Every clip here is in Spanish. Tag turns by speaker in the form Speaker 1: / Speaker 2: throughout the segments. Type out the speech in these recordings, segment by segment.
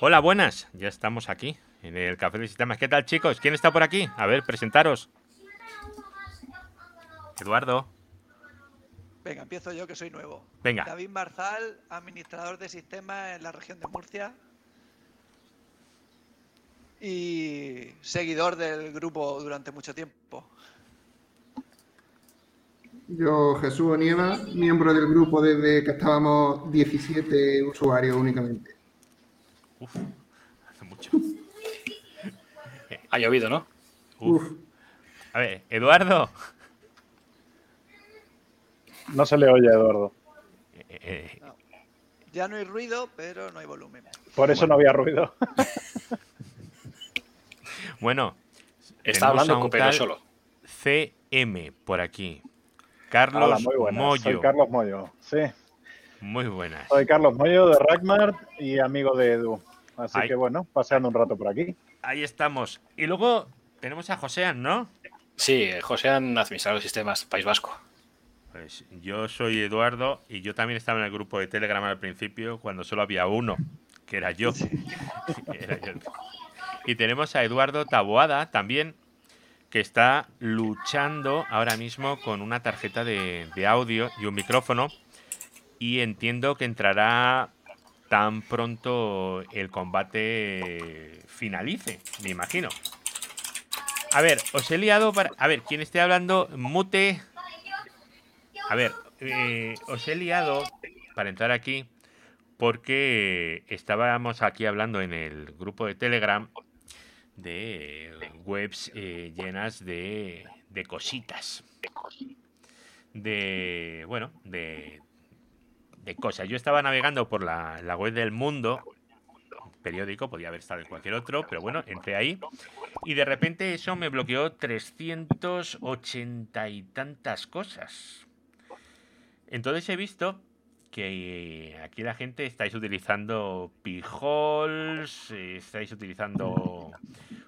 Speaker 1: Hola, buenas. Ya estamos aquí en el Café de Sistemas. ¿Qué tal, chicos? ¿Quién está por aquí? A ver, presentaros. Eduardo.
Speaker 2: Venga, empiezo yo que soy nuevo.
Speaker 1: Venga.
Speaker 2: David Marzal, administrador de sistemas en la región de Murcia. Y seguidor del grupo durante mucho tiempo.
Speaker 3: Yo, Jesús Onieva, miembro del grupo desde que estábamos 17 usuarios únicamente.
Speaker 1: Uf, hace mucho.
Speaker 4: Ha llovido, ¿no?
Speaker 1: Uf. A ver, Eduardo.
Speaker 5: No se le oye, Eduardo.
Speaker 1: Eh, eh,
Speaker 2: No. Ya no hay ruido, pero no hay volumen.
Speaker 5: Por eso no había ruido.
Speaker 1: bueno,
Speaker 4: Está hablando
Speaker 1: a un
Speaker 4: Copero
Speaker 1: tal
Speaker 4: solo.
Speaker 1: CM por aquí. Carlos
Speaker 5: Hola, muy buenas.
Speaker 1: Moyo.
Speaker 5: Soy Carlos Moyo. Sí,
Speaker 1: Muy buenas.
Speaker 5: soy Carlos Moyo de Rackmart y amigo de Edu. Así que bueno, paseando un rato por aquí.
Speaker 1: Ahí estamos. Y luego tenemos a Josean, ¿no?
Speaker 4: Sí, Josean, administrador de sistemas, País Vasco.
Speaker 1: Pues yo soy Eduardo y yo también estaba en el grupo de Telegram al principio cuando solo había uno, que era yo. Era yo. Y tenemos a Eduardo Taboada también, que está luchando ahora mismo con una tarjeta de, de audio y un micrófono. Y entiendo que entrará tan pronto el combate finalice, me imagino. A ver, os he liado para... A ver, quien esté hablando, mute... A ver, eh, os he liado para entrar aquí porque estábamos aquí hablando en el grupo de Telegram de webs eh, llenas de, de cositas. De, bueno, de, de. Yo estaba navegando por la, la web del mundo, periódico, podía haber estado en cualquier otro, pero bueno, entré ahí y de repente eso me bloqueó 380 y tantas cosas. Entonces he visto que eh, aquí la gente estáis utilizando pijols, eh, estáis utilizando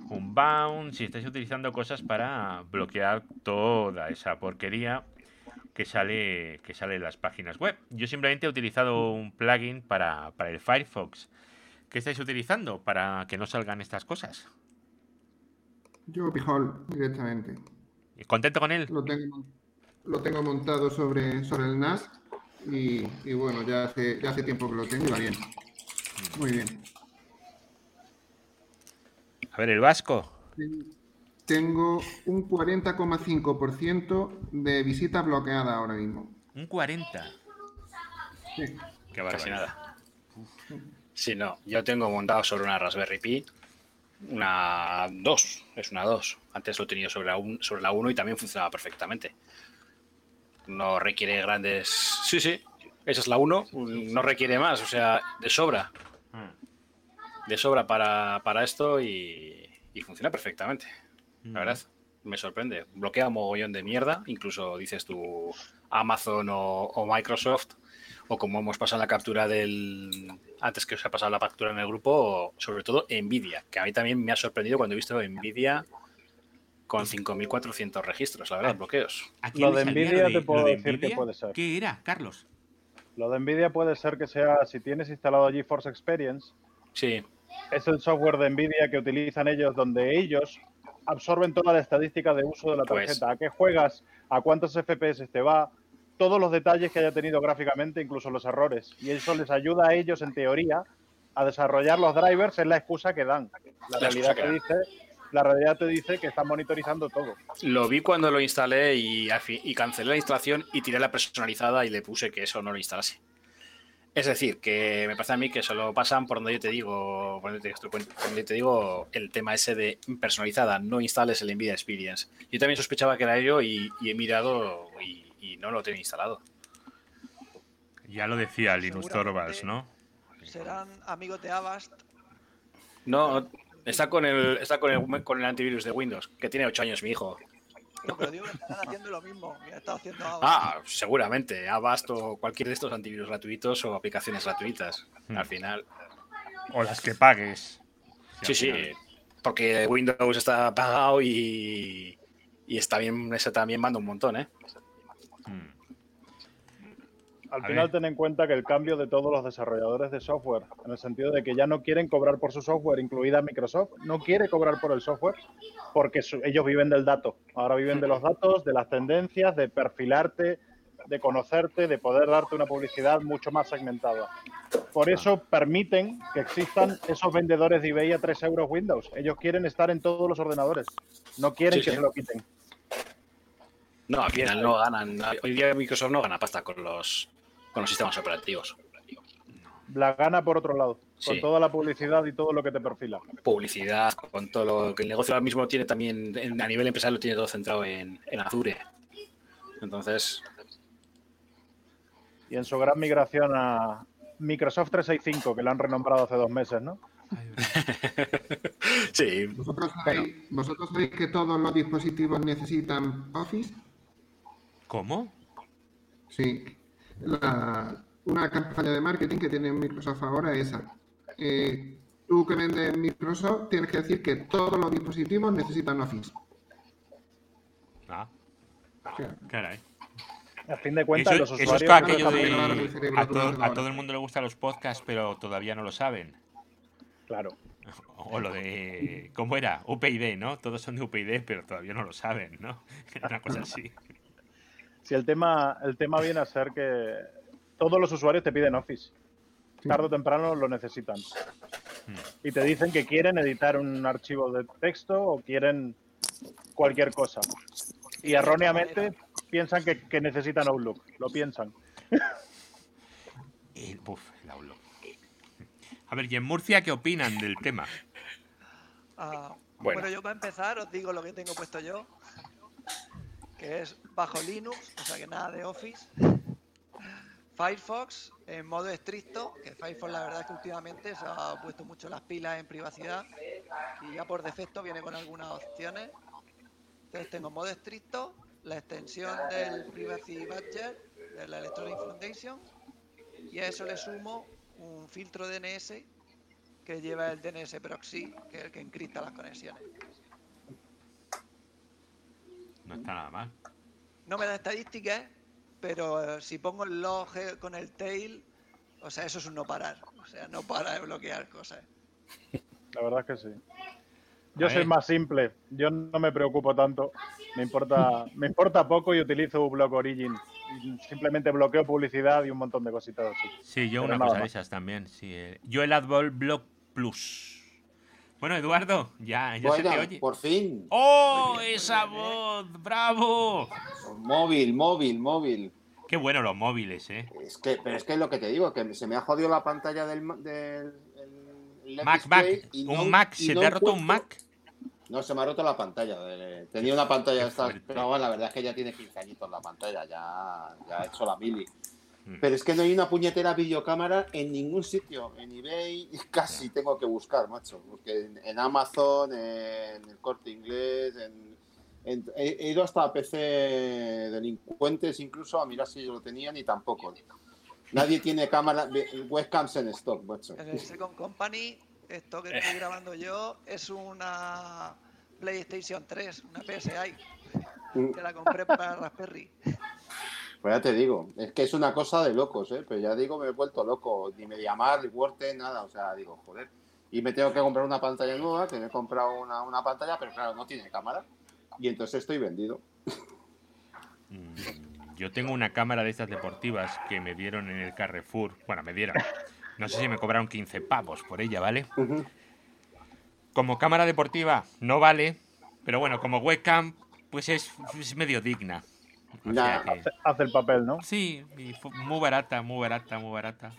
Speaker 1: un bounce y estáis utilizando cosas para bloquear toda esa porquería que sale que sale en las páginas web. Yo simplemente he utilizado un plugin para, para el Firefox. ¿Qué estáis utilizando para que no salgan estas cosas?
Speaker 3: Yo, Pijol, directamente.
Speaker 1: ¿Contento con él?
Speaker 3: Lo tengo, lo tengo montado sobre, sobre el NAS y, y bueno, ya hace, ya hace tiempo que lo tengo y va bien. Muy bien.
Speaker 1: A ver, el vasco.
Speaker 3: Tengo un 40,5% de visita bloqueada ahora mismo.
Speaker 1: Un 40.
Speaker 3: Sí.
Speaker 1: Qué
Speaker 4: Casi nada. Sí, no. Yo tengo montado sobre una Raspberry Pi una 2. Es una 2. Antes lo he tenido sobre la, un- sobre la 1 y también funcionaba perfectamente. No requiere grandes. Sí, sí. Esa es la 1. No requiere más. O sea, de sobra.
Speaker 1: Mm.
Speaker 4: De sobra para, para esto y, y funciona perfectamente. La verdad, me sorprende. Bloquea un mogollón de mierda, incluso dices tú Amazon o, o Microsoft, o como hemos pasado la captura del. Antes que os ha pasado la captura en el grupo, o sobre todo Nvidia, que a mí también me ha sorprendido cuando he visto Nvidia con 5.400 registros, la verdad, bloqueos.
Speaker 1: ¿A quién
Speaker 5: Lo de Nvidia
Speaker 1: de-
Speaker 5: te puedo
Speaker 1: de
Speaker 5: decir que puede ser.
Speaker 1: ¿Qué era, Carlos?
Speaker 5: Lo de Nvidia puede ser que sea, si tienes instalado GeForce Experience,
Speaker 4: Sí,
Speaker 5: es el software de Nvidia que utilizan ellos, donde ellos absorben toda la estadística de uso de la
Speaker 4: Pues-
Speaker 5: tarjeta. ¿A qué juegas? ¿A cuántos FPS te va? Todos los detalles que haya tenido gráficamente, incluso los errores. Y eso les ayuda a ellos, en teoría, a desarrollar los drivers. Es la excusa que dan. La,
Speaker 4: La
Speaker 5: realidad
Speaker 4: que
Speaker 5: dice, la realidad te dice que están monitorizando todo.
Speaker 4: lo vi cuando lo instalé y, y cancelé la instalación y tiré la personalizada y le puse que eso no lo instalase. Es decir, que me parece a mí que solo pasan por donde yo te digo, por donde te, por donde te digo el tema ese de personalizada, no instales el Nvidia Experience. Yo también sospechaba que era ello y, y he mirado y, y no lo tengo instalado.
Speaker 1: Ya lo decía Linus Torvalds, ¿no?
Speaker 2: Serán amigos de Avast.
Speaker 4: No, está con el, está con el, con el antivirus de Windows, que tiene 8 años mi hijo.
Speaker 2: No, pero digo que estarán haciendo lo mismo que ha estado haciendo Avast.
Speaker 4: Ah, seguramente, Avast o cualquier de estos antivirus gratuitos o aplicaciones gratuitas.
Speaker 1: Hmm.
Speaker 4: Al final,
Speaker 1: O las que pagues.
Speaker 4: Sí, sí, porque Windows está pagado y, y está bien, ese también manda un montón, ¿eh?
Speaker 1: Mm.
Speaker 5: Al
Speaker 1: A
Speaker 5: final
Speaker 1: ver.
Speaker 5: ten en cuenta que el cambio de todos los desarrolladores de software, en el sentido de que ya no quieren cobrar por su software, incluida Microsoft, no quiere cobrar por el software porque su- ellos viven del dato. Ahora viven de los datos, de las tendencias, de perfilarte, de conocerte, de poder darte una publicidad mucho más segmentada. Por eso permiten que existan esos vendedores de eBay a 3 euros Windows. Ellos quieren estar en todos los ordenadores. No quieren
Speaker 4: Sí,
Speaker 5: que
Speaker 4: sí.
Speaker 5: se lo quiten.
Speaker 4: No, al final no ganan. Hoy día Microsoft no gana pasta con los, con los sistemas operativos.
Speaker 5: La gana por otro lado, con
Speaker 4: Sí.
Speaker 5: toda la publicidad y todo lo que te perfila.
Speaker 4: Publicidad, con todo lo que el negocio ahora mismo tiene también, en- a nivel empresarial, lo tiene todo centrado en, en Azure. Entonces,
Speaker 5: Y en su gran migración a Microsoft 365, que lo han renombrado hace dos meses, ¿no?
Speaker 4: sí,
Speaker 3: ¿Vosotros sabéis, ¿Vosotros sabéis que todos los dispositivos necesitan Office?
Speaker 1: ¿Cómo?
Speaker 3: Sí. La- una campaña de marketing que tiene Microsoft ahora es esa. Eh, tú que vendes Microsoft tienes que decir que todos los dispositivos necesitan Office.
Speaker 1: Ah,
Speaker 3: O sea,
Speaker 1: caray.
Speaker 5: A fin de cuentas,
Speaker 1: Eso,
Speaker 5: los
Speaker 1: eso es aquello de a, todo el mundo le gustan los podcasts, pero todavía no lo saben.
Speaker 5: Claro.
Speaker 1: O lo de. ¿Cómo era? UPyD, ¿no? Todos son de UPyD, pero todavía no lo saben, ¿no? Una cosa así.
Speaker 5: Si el tema, el tema viene a ser que todos los usuarios te piden Office.
Speaker 3: Sí.
Speaker 5: Tarde o temprano lo necesitan. Y te dicen que quieren editar un archivo de texto o quieren cualquier cosa. Y erróneamente piensan que, que necesitan Outlook. Lo piensan.
Speaker 1: El, uf, el Outlook. A ver, ¿y en Murcia qué opinan del tema?
Speaker 2: Ah,
Speaker 4: Bueno.
Speaker 2: bueno. yo para empezar os digo lo que tengo puesto yo, que es bajo Linux, o sea que nada de Office. Firefox en modo estricto, que Firefox la verdad es que últimamente se ha puesto mucho las pilas en privacidad y ya por defecto viene con algunas opciones. Entonces tengo modo estricto, la extensión del Privacy Badger de la Electronic Foundation y a eso le sumo un filtro DNS que lleva el DNS proxy, que es el que encripta las conexiones.
Speaker 1: No está nada mal.
Speaker 2: No me da estadísticas, pero eh, si pongo el log eh, con el tail, o sea, eso es un no parar. O sea, no para de bloquear cosas.
Speaker 5: La verdad es que sí. Yo soy más simple. Yo no me preocupo tanto. Me importa, me importa poco y utilizo Block Origin. Simplemente bloqueo publicidad y un montón de cositas así.
Speaker 1: Sí, yo
Speaker 5: Pero
Speaker 1: una cosa de esas también. Sí, eh. Yo el Adball Block Plus. Bueno, Eduardo, ya, ya se te oye.
Speaker 6: por fin.
Speaker 1: ¡Oh,
Speaker 2: bien,
Speaker 1: esa
Speaker 2: bien, ¿eh?
Speaker 1: voz! ¡Bravo!
Speaker 6: Móvil, móvil, móvil.
Speaker 1: Qué bueno los móviles, ¿eh?
Speaker 6: Es que, pero es que es lo que te digo, que se me ha jodido la pantalla del, del el LED
Speaker 1: Mac, Mac.
Speaker 6: no-
Speaker 1: Un Mac. ¿Se
Speaker 6: no
Speaker 1: te ha roto un Mac?
Speaker 6: No, se me ha roto la pantalla. Tenía una pantalla de estas, pero bueno, la verdad es que ya tiene 15 añitos la pantalla, ya, ya ha hecho la mili.
Speaker 1: Mm.
Speaker 6: Pero es que no hay una puñetera videocámara en ningún sitio. En eBay casi tengo que buscar, macho. Porque en, en Amazon, en el corte inglés, en, en- he, he ido hasta PC delincuentes incluso a mirar si yo lo tenían y tampoco. Nadie tiene cámara, webcams en stock, macho.
Speaker 2: En el Second Company, esto que estoy grabando yo es una PlayStation 3, una PSI, que la compré para Raspberry.
Speaker 6: Pues ya te digo, es que es una cosa de locos, ¿eh? Pero ya digo, me he vuelto loco. Ni MediaMarkt, ni Word, nada. O sea, digo, joder. Y me tengo que comprar una pantalla nueva, que me he comprado una, una pantalla, pero claro, no tiene cámara. Y entonces estoy vendido.
Speaker 1: Mm, Yo tengo una cámara de estas deportivas que me dieron en el Carrefour. Bueno, me dieron. No sé si me cobraron 15 pavos por ella, ¿vale? Como cámara deportiva no vale, pero bueno, como webcam, pues es, es medio digna.
Speaker 6: Nah.
Speaker 1: que-
Speaker 5: Hace, hace el papel, ¿no?
Speaker 1: sí, y muy barata, muy barata, muy barata.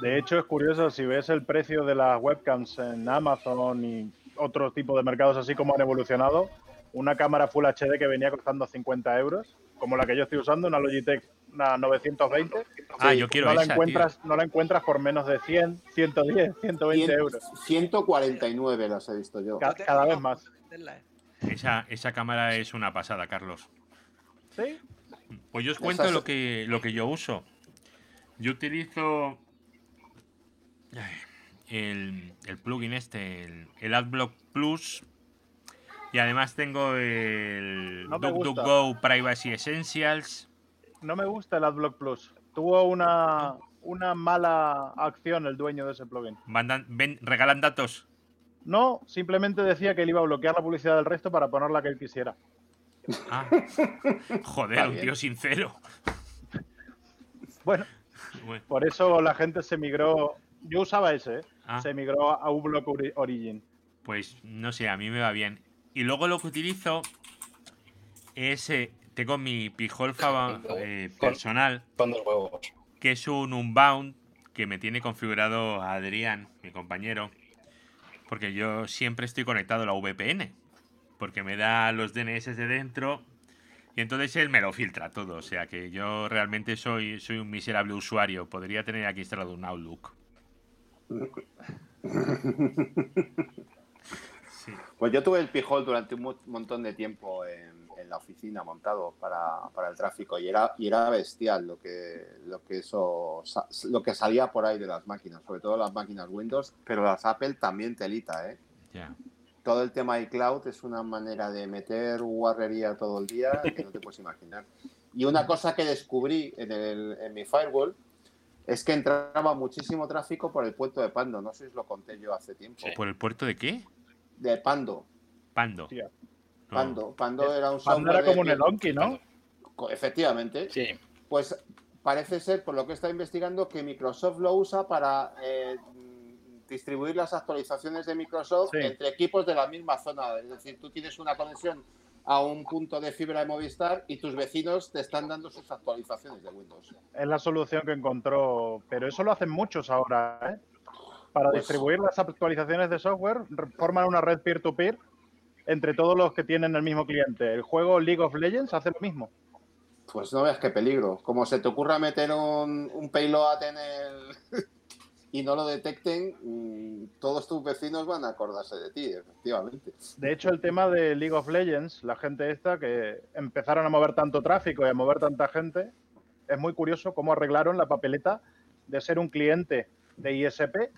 Speaker 5: De hecho, es curioso, si ves el precio de las webcams en Amazon y otro tipo de mercados así como han evolucionado, una cámara Full HD que venía costando 50 euros, como la que yo estoy usando, una Logitech una 920,
Speaker 1: Ah,
Speaker 6: Sí,
Speaker 1: yo quiero
Speaker 5: no, la
Speaker 1: esa,
Speaker 5: encuentras,
Speaker 1: tío.
Speaker 5: no la encuentras por menos de 100, 110, 120
Speaker 6: Cien-
Speaker 5: euros.
Speaker 6: 149 las he visto yo.
Speaker 5: Ca-
Speaker 2: Yo tengo
Speaker 5: cada vez más.
Speaker 1: Esa, esa cámara es una pasada, Carlos.
Speaker 5: ¿Sí?
Speaker 1: Pues yo os cuento lo que, lo que yo uso. Yo utilizo el, el plugin este, el, el AdBlock Plus. Y además tengo el
Speaker 5: No.
Speaker 1: DuckDuckGo Privacy Essentials.
Speaker 5: No me gusta el AdBlock Plus. Tuvo una, una mala acción el dueño de ese plugin.
Speaker 1: Mandan, ven, regalan datos.
Speaker 5: No, simplemente decía que él iba a bloquear la publicidad del resto para poner la que él quisiera.
Speaker 1: Ah. Joder, un
Speaker 6: bien.
Speaker 1: tío sincero.
Speaker 5: Bueno,
Speaker 1: Bueno,
Speaker 5: por eso la gente se migró. Yo usaba ese, ¿eh?
Speaker 1: ah,
Speaker 5: se migró a uBlock Ori- Origin.
Speaker 1: pues no sé, a mí me va bien. Y luego lo que utilizo es. eh, tengo mi pijolfa eh, personal,
Speaker 4: Con dos huevos.
Speaker 1: que es un Unbound que me tiene configurado Adrián, mi compañero. Porque yo siempre estoy conectado a la VPN. Porque me da los DNS de dentro. Y entonces él me lo filtra todo. O sea que yo realmente soy, soy un miserable usuario. Podría tener aquí instalado un Outlook. Sí.
Speaker 6: Pues yo tuve el Pijol durante un mo- montón de tiempo en, en la oficina montado para, para el tráfico y era, y era bestial lo que, lo, que eso, lo que salía por ahí de las máquinas, sobre todo las máquinas Windows, pero las Apple también telita, ¿eh?
Speaker 1: Ya.
Speaker 6: Todo el tema iCloud es una manera de meter guarrería todo el día que no te puedes imaginar. Y una cosa que descubrí en, el, en mi firewall es que entraba muchísimo tráfico por el puerto de Pando. No sé si os lo conté yo hace tiempo.
Speaker 1: ¿Por el puerto de qué?
Speaker 6: De Pando.
Speaker 1: Pando.
Speaker 6: Pando. Pando era un
Speaker 5: Pando era como
Speaker 6: de-
Speaker 5: un Elonki, ¿no?
Speaker 6: Efectivamente.
Speaker 4: Sí.
Speaker 6: Pues parece ser, por lo que está investigando, que Microsoft lo usa para eh, distribuir las actualizaciones de Microsoft
Speaker 5: Sí.
Speaker 6: entre equipos de la misma zona. Es decir, tú tienes una conexión a un punto de fibra de Movistar y tus vecinos te están dando sus actualizaciones de Windows.
Speaker 5: Es la solución que encontró. Pero eso lo hacen muchos ahora, ¿eh? Para
Speaker 6: Pues-
Speaker 5: distribuir las actualizaciones de software, re- forman una red peer-to-peer entre todos los que tienen el mismo cliente. El juego League of Legends hace lo mismo.
Speaker 6: Pues no veas qué peligro. Como se te ocurra meter un, un payload en el... y no lo detecten, mm, todos tus vecinos van a acordarse de ti, efectivamente.
Speaker 5: De hecho, el tema de League of Legends, la gente esta que empezaron a mover tanto tráfico y a mover tanta gente, es muy curioso cómo arreglaron la papeleta de ser un cliente de ISP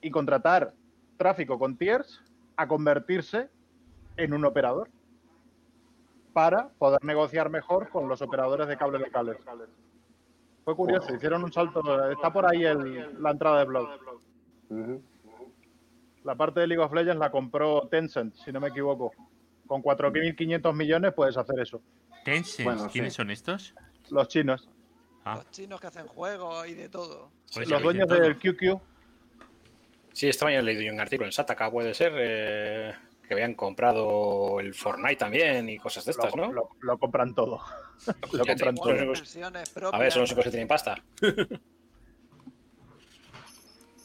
Speaker 5: y contratar tráfico con tiers a convertirse en un operador para poder negociar mejor con los operadores de cable locales. Fue curioso, hicieron un salto, está por ahí el- la entrada de blog.
Speaker 6: Ujú.
Speaker 5: La parte de League of Legends la compró Tencent, si no me equivoco. Con 4.500 millones puedes hacer eso.
Speaker 1: Tencent,
Speaker 6: Bueno,
Speaker 1: ¿quiénes
Speaker 6: sí.
Speaker 1: son estos?
Speaker 5: Los chinos,
Speaker 1: Ah,
Speaker 2: Los chinos que hacen juegos y de todo.
Speaker 1: pues
Speaker 5: los dueños
Speaker 1: todo.
Speaker 5: del QQ.
Speaker 4: Sí, esta mañana he leído yo un artículo en Sataka, puede ser, eh, que habían comprado el Fortnite también y cosas de estas,
Speaker 5: lo,
Speaker 4: ¿no?
Speaker 5: lo- lo compran todo. Lo compran
Speaker 4: A ver, son los únicos que tienen pasta.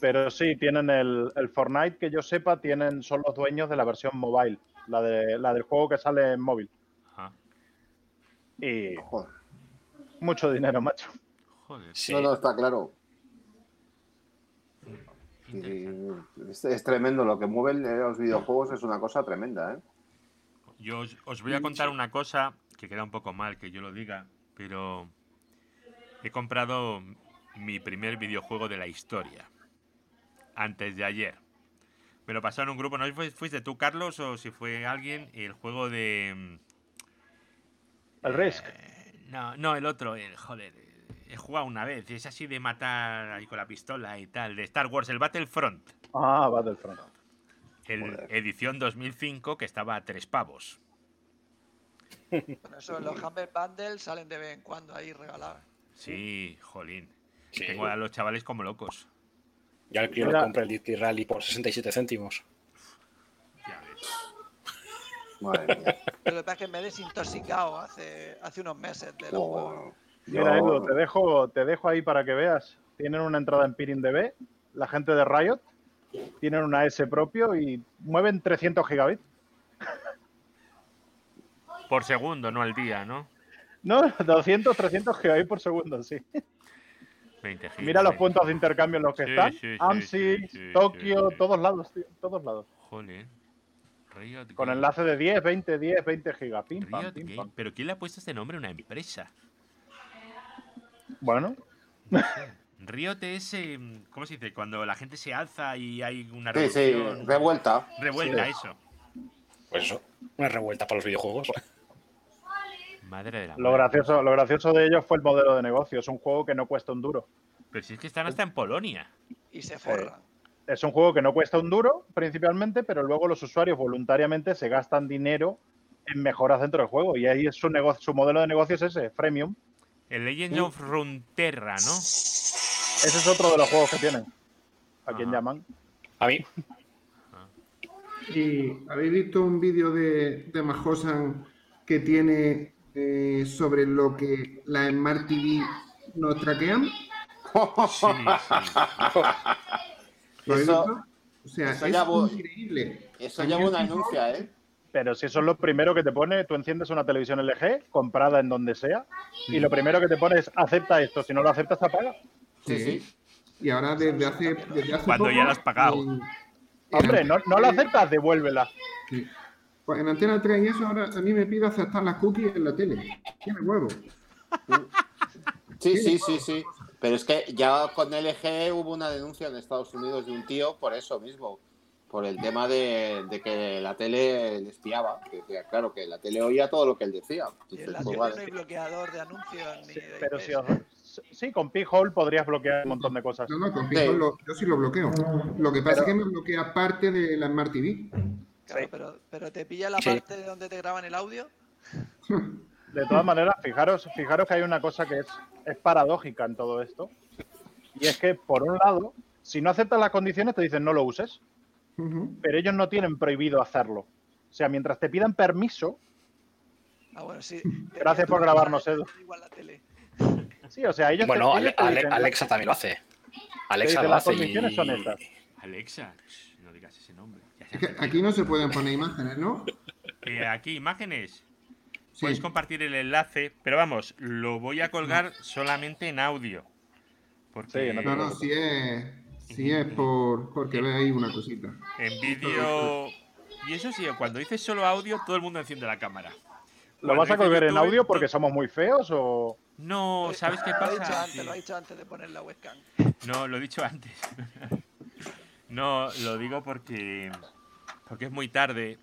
Speaker 5: Pero sí, tienen el, el Fortnite, que yo sepa, tienen, son los dueños de la versión mobile, la, de, la del juego que sale en móvil. Y
Speaker 6: Joder.
Speaker 5: mucho dinero, macho.
Speaker 1: joder.
Speaker 4: Sí.
Speaker 6: No, no, está claro. Y es, es tremendo lo que mueven eh, los videojuegos, es una cosa tremenda, ¿eh?
Speaker 1: Yo os, os voy a contar una cosa que queda un poco mal que yo lo diga, pero he comprado mi primer videojuego de la historia. Antes de ayer. Me lo pasaron un grupo, no sé si fuiste tú, Carlos, o si fue alguien, el juego de... mm,
Speaker 5: El Risk.
Speaker 1: eh, no, no, el otro, el joder. He jugado una vez, es así de matar ahí con la pistola y tal, de Star Wars, el Battlefront.
Speaker 5: Ah, Battlefront.
Speaker 1: El
Speaker 6: Joder.
Speaker 1: edición 2005 que estaba a tres pavos.
Speaker 2: Bueno, eso, los Humble Bundles salen de vez en cuando ahí regalados.
Speaker 1: Sí, jolín.
Speaker 4: Sí.
Speaker 1: Tengo a los chavales como locos.
Speaker 4: Ya el crío le compré el Dirty Rally por 67 céntimos.
Speaker 1: Ya ves.
Speaker 6: Madre mía.
Speaker 2: Pero lo que pasa es que me he desintoxicado hace, hace unos meses de los juegos.
Speaker 6: Oh,
Speaker 5: Mira, Edu, te dejo, te dejo ahí para que veas. Tienen una entrada en PirinDB, la gente de Riot, tienen una S propio y mueven 300 gigabits.
Speaker 1: Por segundo, no al día, ¿no?
Speaker 5: No, 200, 300 gigabits por segundo, sí.
Speaker 1: 20 gigas.
Speaker 5: Mira los puntos de intercambio en los que
Speaker 1: Sí,
Speaker 5: están.
Speaker 1: sí, sí,
Speaker 5: AMSI,
Speaker 1: sí, sí,
Speaker 5: Tokio,
Speaker 1: sí, sí.
Speaker 5: todos lados, tío, todos lados.
Speaker 1: Joder. Riot
Speaker 5: Con
Speaker 1: Game.
Speaker 5: enlace de 10, 20, 10, 20 gigas. Pim, pam, pim,
Speaker 1: Game.
Speaker 5: pam.
Speaker 1: ¿Pero quién le ha puesto este nombre a una empresa?
Speaker 5: Bueno,
Speaker 1: Riot es, eh, ¿cómo se dice? Cuando la gente se alza y hay una
Speaker 6: Sí, sí,
Speaker 1: revolución.
Speaker 6: revuelta.
Speaker 1: Revuelta, eso.
Speaker 4: Pues eso, una revuelta para los videojuegos.
Speaker 1: Madre de la
Speaker 5: Lo
Speaker 1: madre.
Speaker 5: gracioso, lo gracioso de ellos fue el modelo de negocio. Es un juego que no cuesta un duro.
Speaker 1: Pero si es que están hasta en Polonia.
Speaker 2: Y se forran.
Speaker 5: Es un juego que no cuesta un duro, principalmente, pero luego los usuarios voluntariamente se gastan dinero en mejoras dentro del juego. Y ahí es su, negocio, su modelo de negocio es ese, freemium.
Speaker 1: El Legend of Runeterra, ¿no?
Speaker 5: Ese es otro de los juegos que tienen. ¿A quién
Speaker 1: Ajá.
Speaker 5: llaman?
Speaker 4: A mí,
Speaker 3: ¿Y habéis visto un vídeo de, de Majosan que tiene eh, sobre lo que la Smart TV nos traquean?
Speaker 1: Sí, sí.
Speaker 3: ¿Lo habéis
Speaker 6: Eso-?
Speaker 3: O sea,
Speaker 6: eso
Speaker 3: es
Speaker 6: ya
Speaker 3: increíble.
Speaker 6: Eso lleva una anuncia, ¿eh?
Speaker 5: Pero si eso es lo primero que te pone, tú enciendes una televisión LG comprada en donde sea y lo primero que te pone es acepta esto. Si no lo aceptas, te apaga.
Speaker 6: Sí,
Speaker 3: Sí. Y ahora desde hace, desde hace
Speaker 1: Cuando
Speaker 3: poco,
Speaker 1: ya lo has pagado.
Speaker 5: Hombre, no, no lo aceptas, devuélvela.
Speaker 3: Sí. Pues en Antena 3 y eso ahora a mí me pide aceptar las cookies en la tele. Tiene huevo.
Speaker 6: Sí, sí, sí, sí. Pero es que ya con LG hubo una denuncia en Estados Unidos de un tío por eso mismo. Por el tema de, de que la tele le espiaba. Que decía, claro, que la tele oía todo lo que él decía.
Speaker 2: Y
Speaker 6: Dices,
Speaker 2: en la
Speaker 6: pues
Speaker 2: tele
Speaker 6: vale.
Speaker 2: no hay bloqueador de anuncios ni
Speaker 5: Sí,
Speaker 2: de
Speaker 5: pero si os- sí, con P-Hole podrías bloquear un montón de cosas.
Speaker 3: No, no, con
Speaker 6: Sí.
Speaker 3: Yo sí lo bloqueo. Lo que pasa
Speaker 5: Pero-
Speaker 3: es que me bloquea parte de la Smart TV.
Speaker 2: Claro,
Speaker 5: Sí.
Speaker 2: pero, pero te pilla la
Speaker 4: Sí.
Speaker 2: parte de donde te graban el audio.
Speaker 5: De todas maneras, fijaros, fijaros que hay una cosa que es, es paradójica en todo esto. Y es que, por un lado, si no aceptas las condiciones, te dicen no lo uses. Pero ellos no tienen prohibido hacerlo. O sea, mientras te pidan permiso,
Speaker 2: Ah, bueno, sí.
Speaker 5: Gracias por grabarnos, Edu.
Speaker 2: Igual la tele.
Speaker 5: sí, o sea, ellos
Speaker 4: bueno,
Speaker 5: te, ellos
Speaker 4: Ale-
Speaker 5: te
Speaker 4: Ale-
Speaker 5: dicen,
Speaker 4: Alexa también lo hace. Alexa
Speaker 5: dicen,
Speaker 4: lo
Speaker 5: las
Speaker 4: hace
Speaker 5: condiciones
Speaker 4: y...
Speaker 5: son estas.
Speaker 1: Alexa, no digas ese nombre.
Speaker 3: Es que aquí no se pueden poner imágenes, ¿no?
Speaker 1: Eh, aquí, imágenes.
Speaker 3: Sí.
Speaker 1: Puedes compartir el enlace, pero vamos, lo voy a colgar solamente en audio. Porque
Speaker 5: Sí, no
Speaker 3: No, si es, si es por, porque ve ahí una cosita.
Speaker 1: en vídeo. Y eso sí, cuando dices solo audio, todo el mundo enciende la cámara.
Speaker 5: ¿Lo
Speaker 1: Cuando
Speaker 5: vas a colgar en audio porque somos muy feos o...?
Speaker 1: No, ¿sabes qué
Speaker 2: Lo ha dicho
Speaker 1: pasa?
Speaker 2: antes,
Speaker 1: Sí.
Speaker 2: lo ha dicho antes de poner la webcam.
Speaker 1: No, lo he dicho antes. no, lo digo porque porque es muy tarde.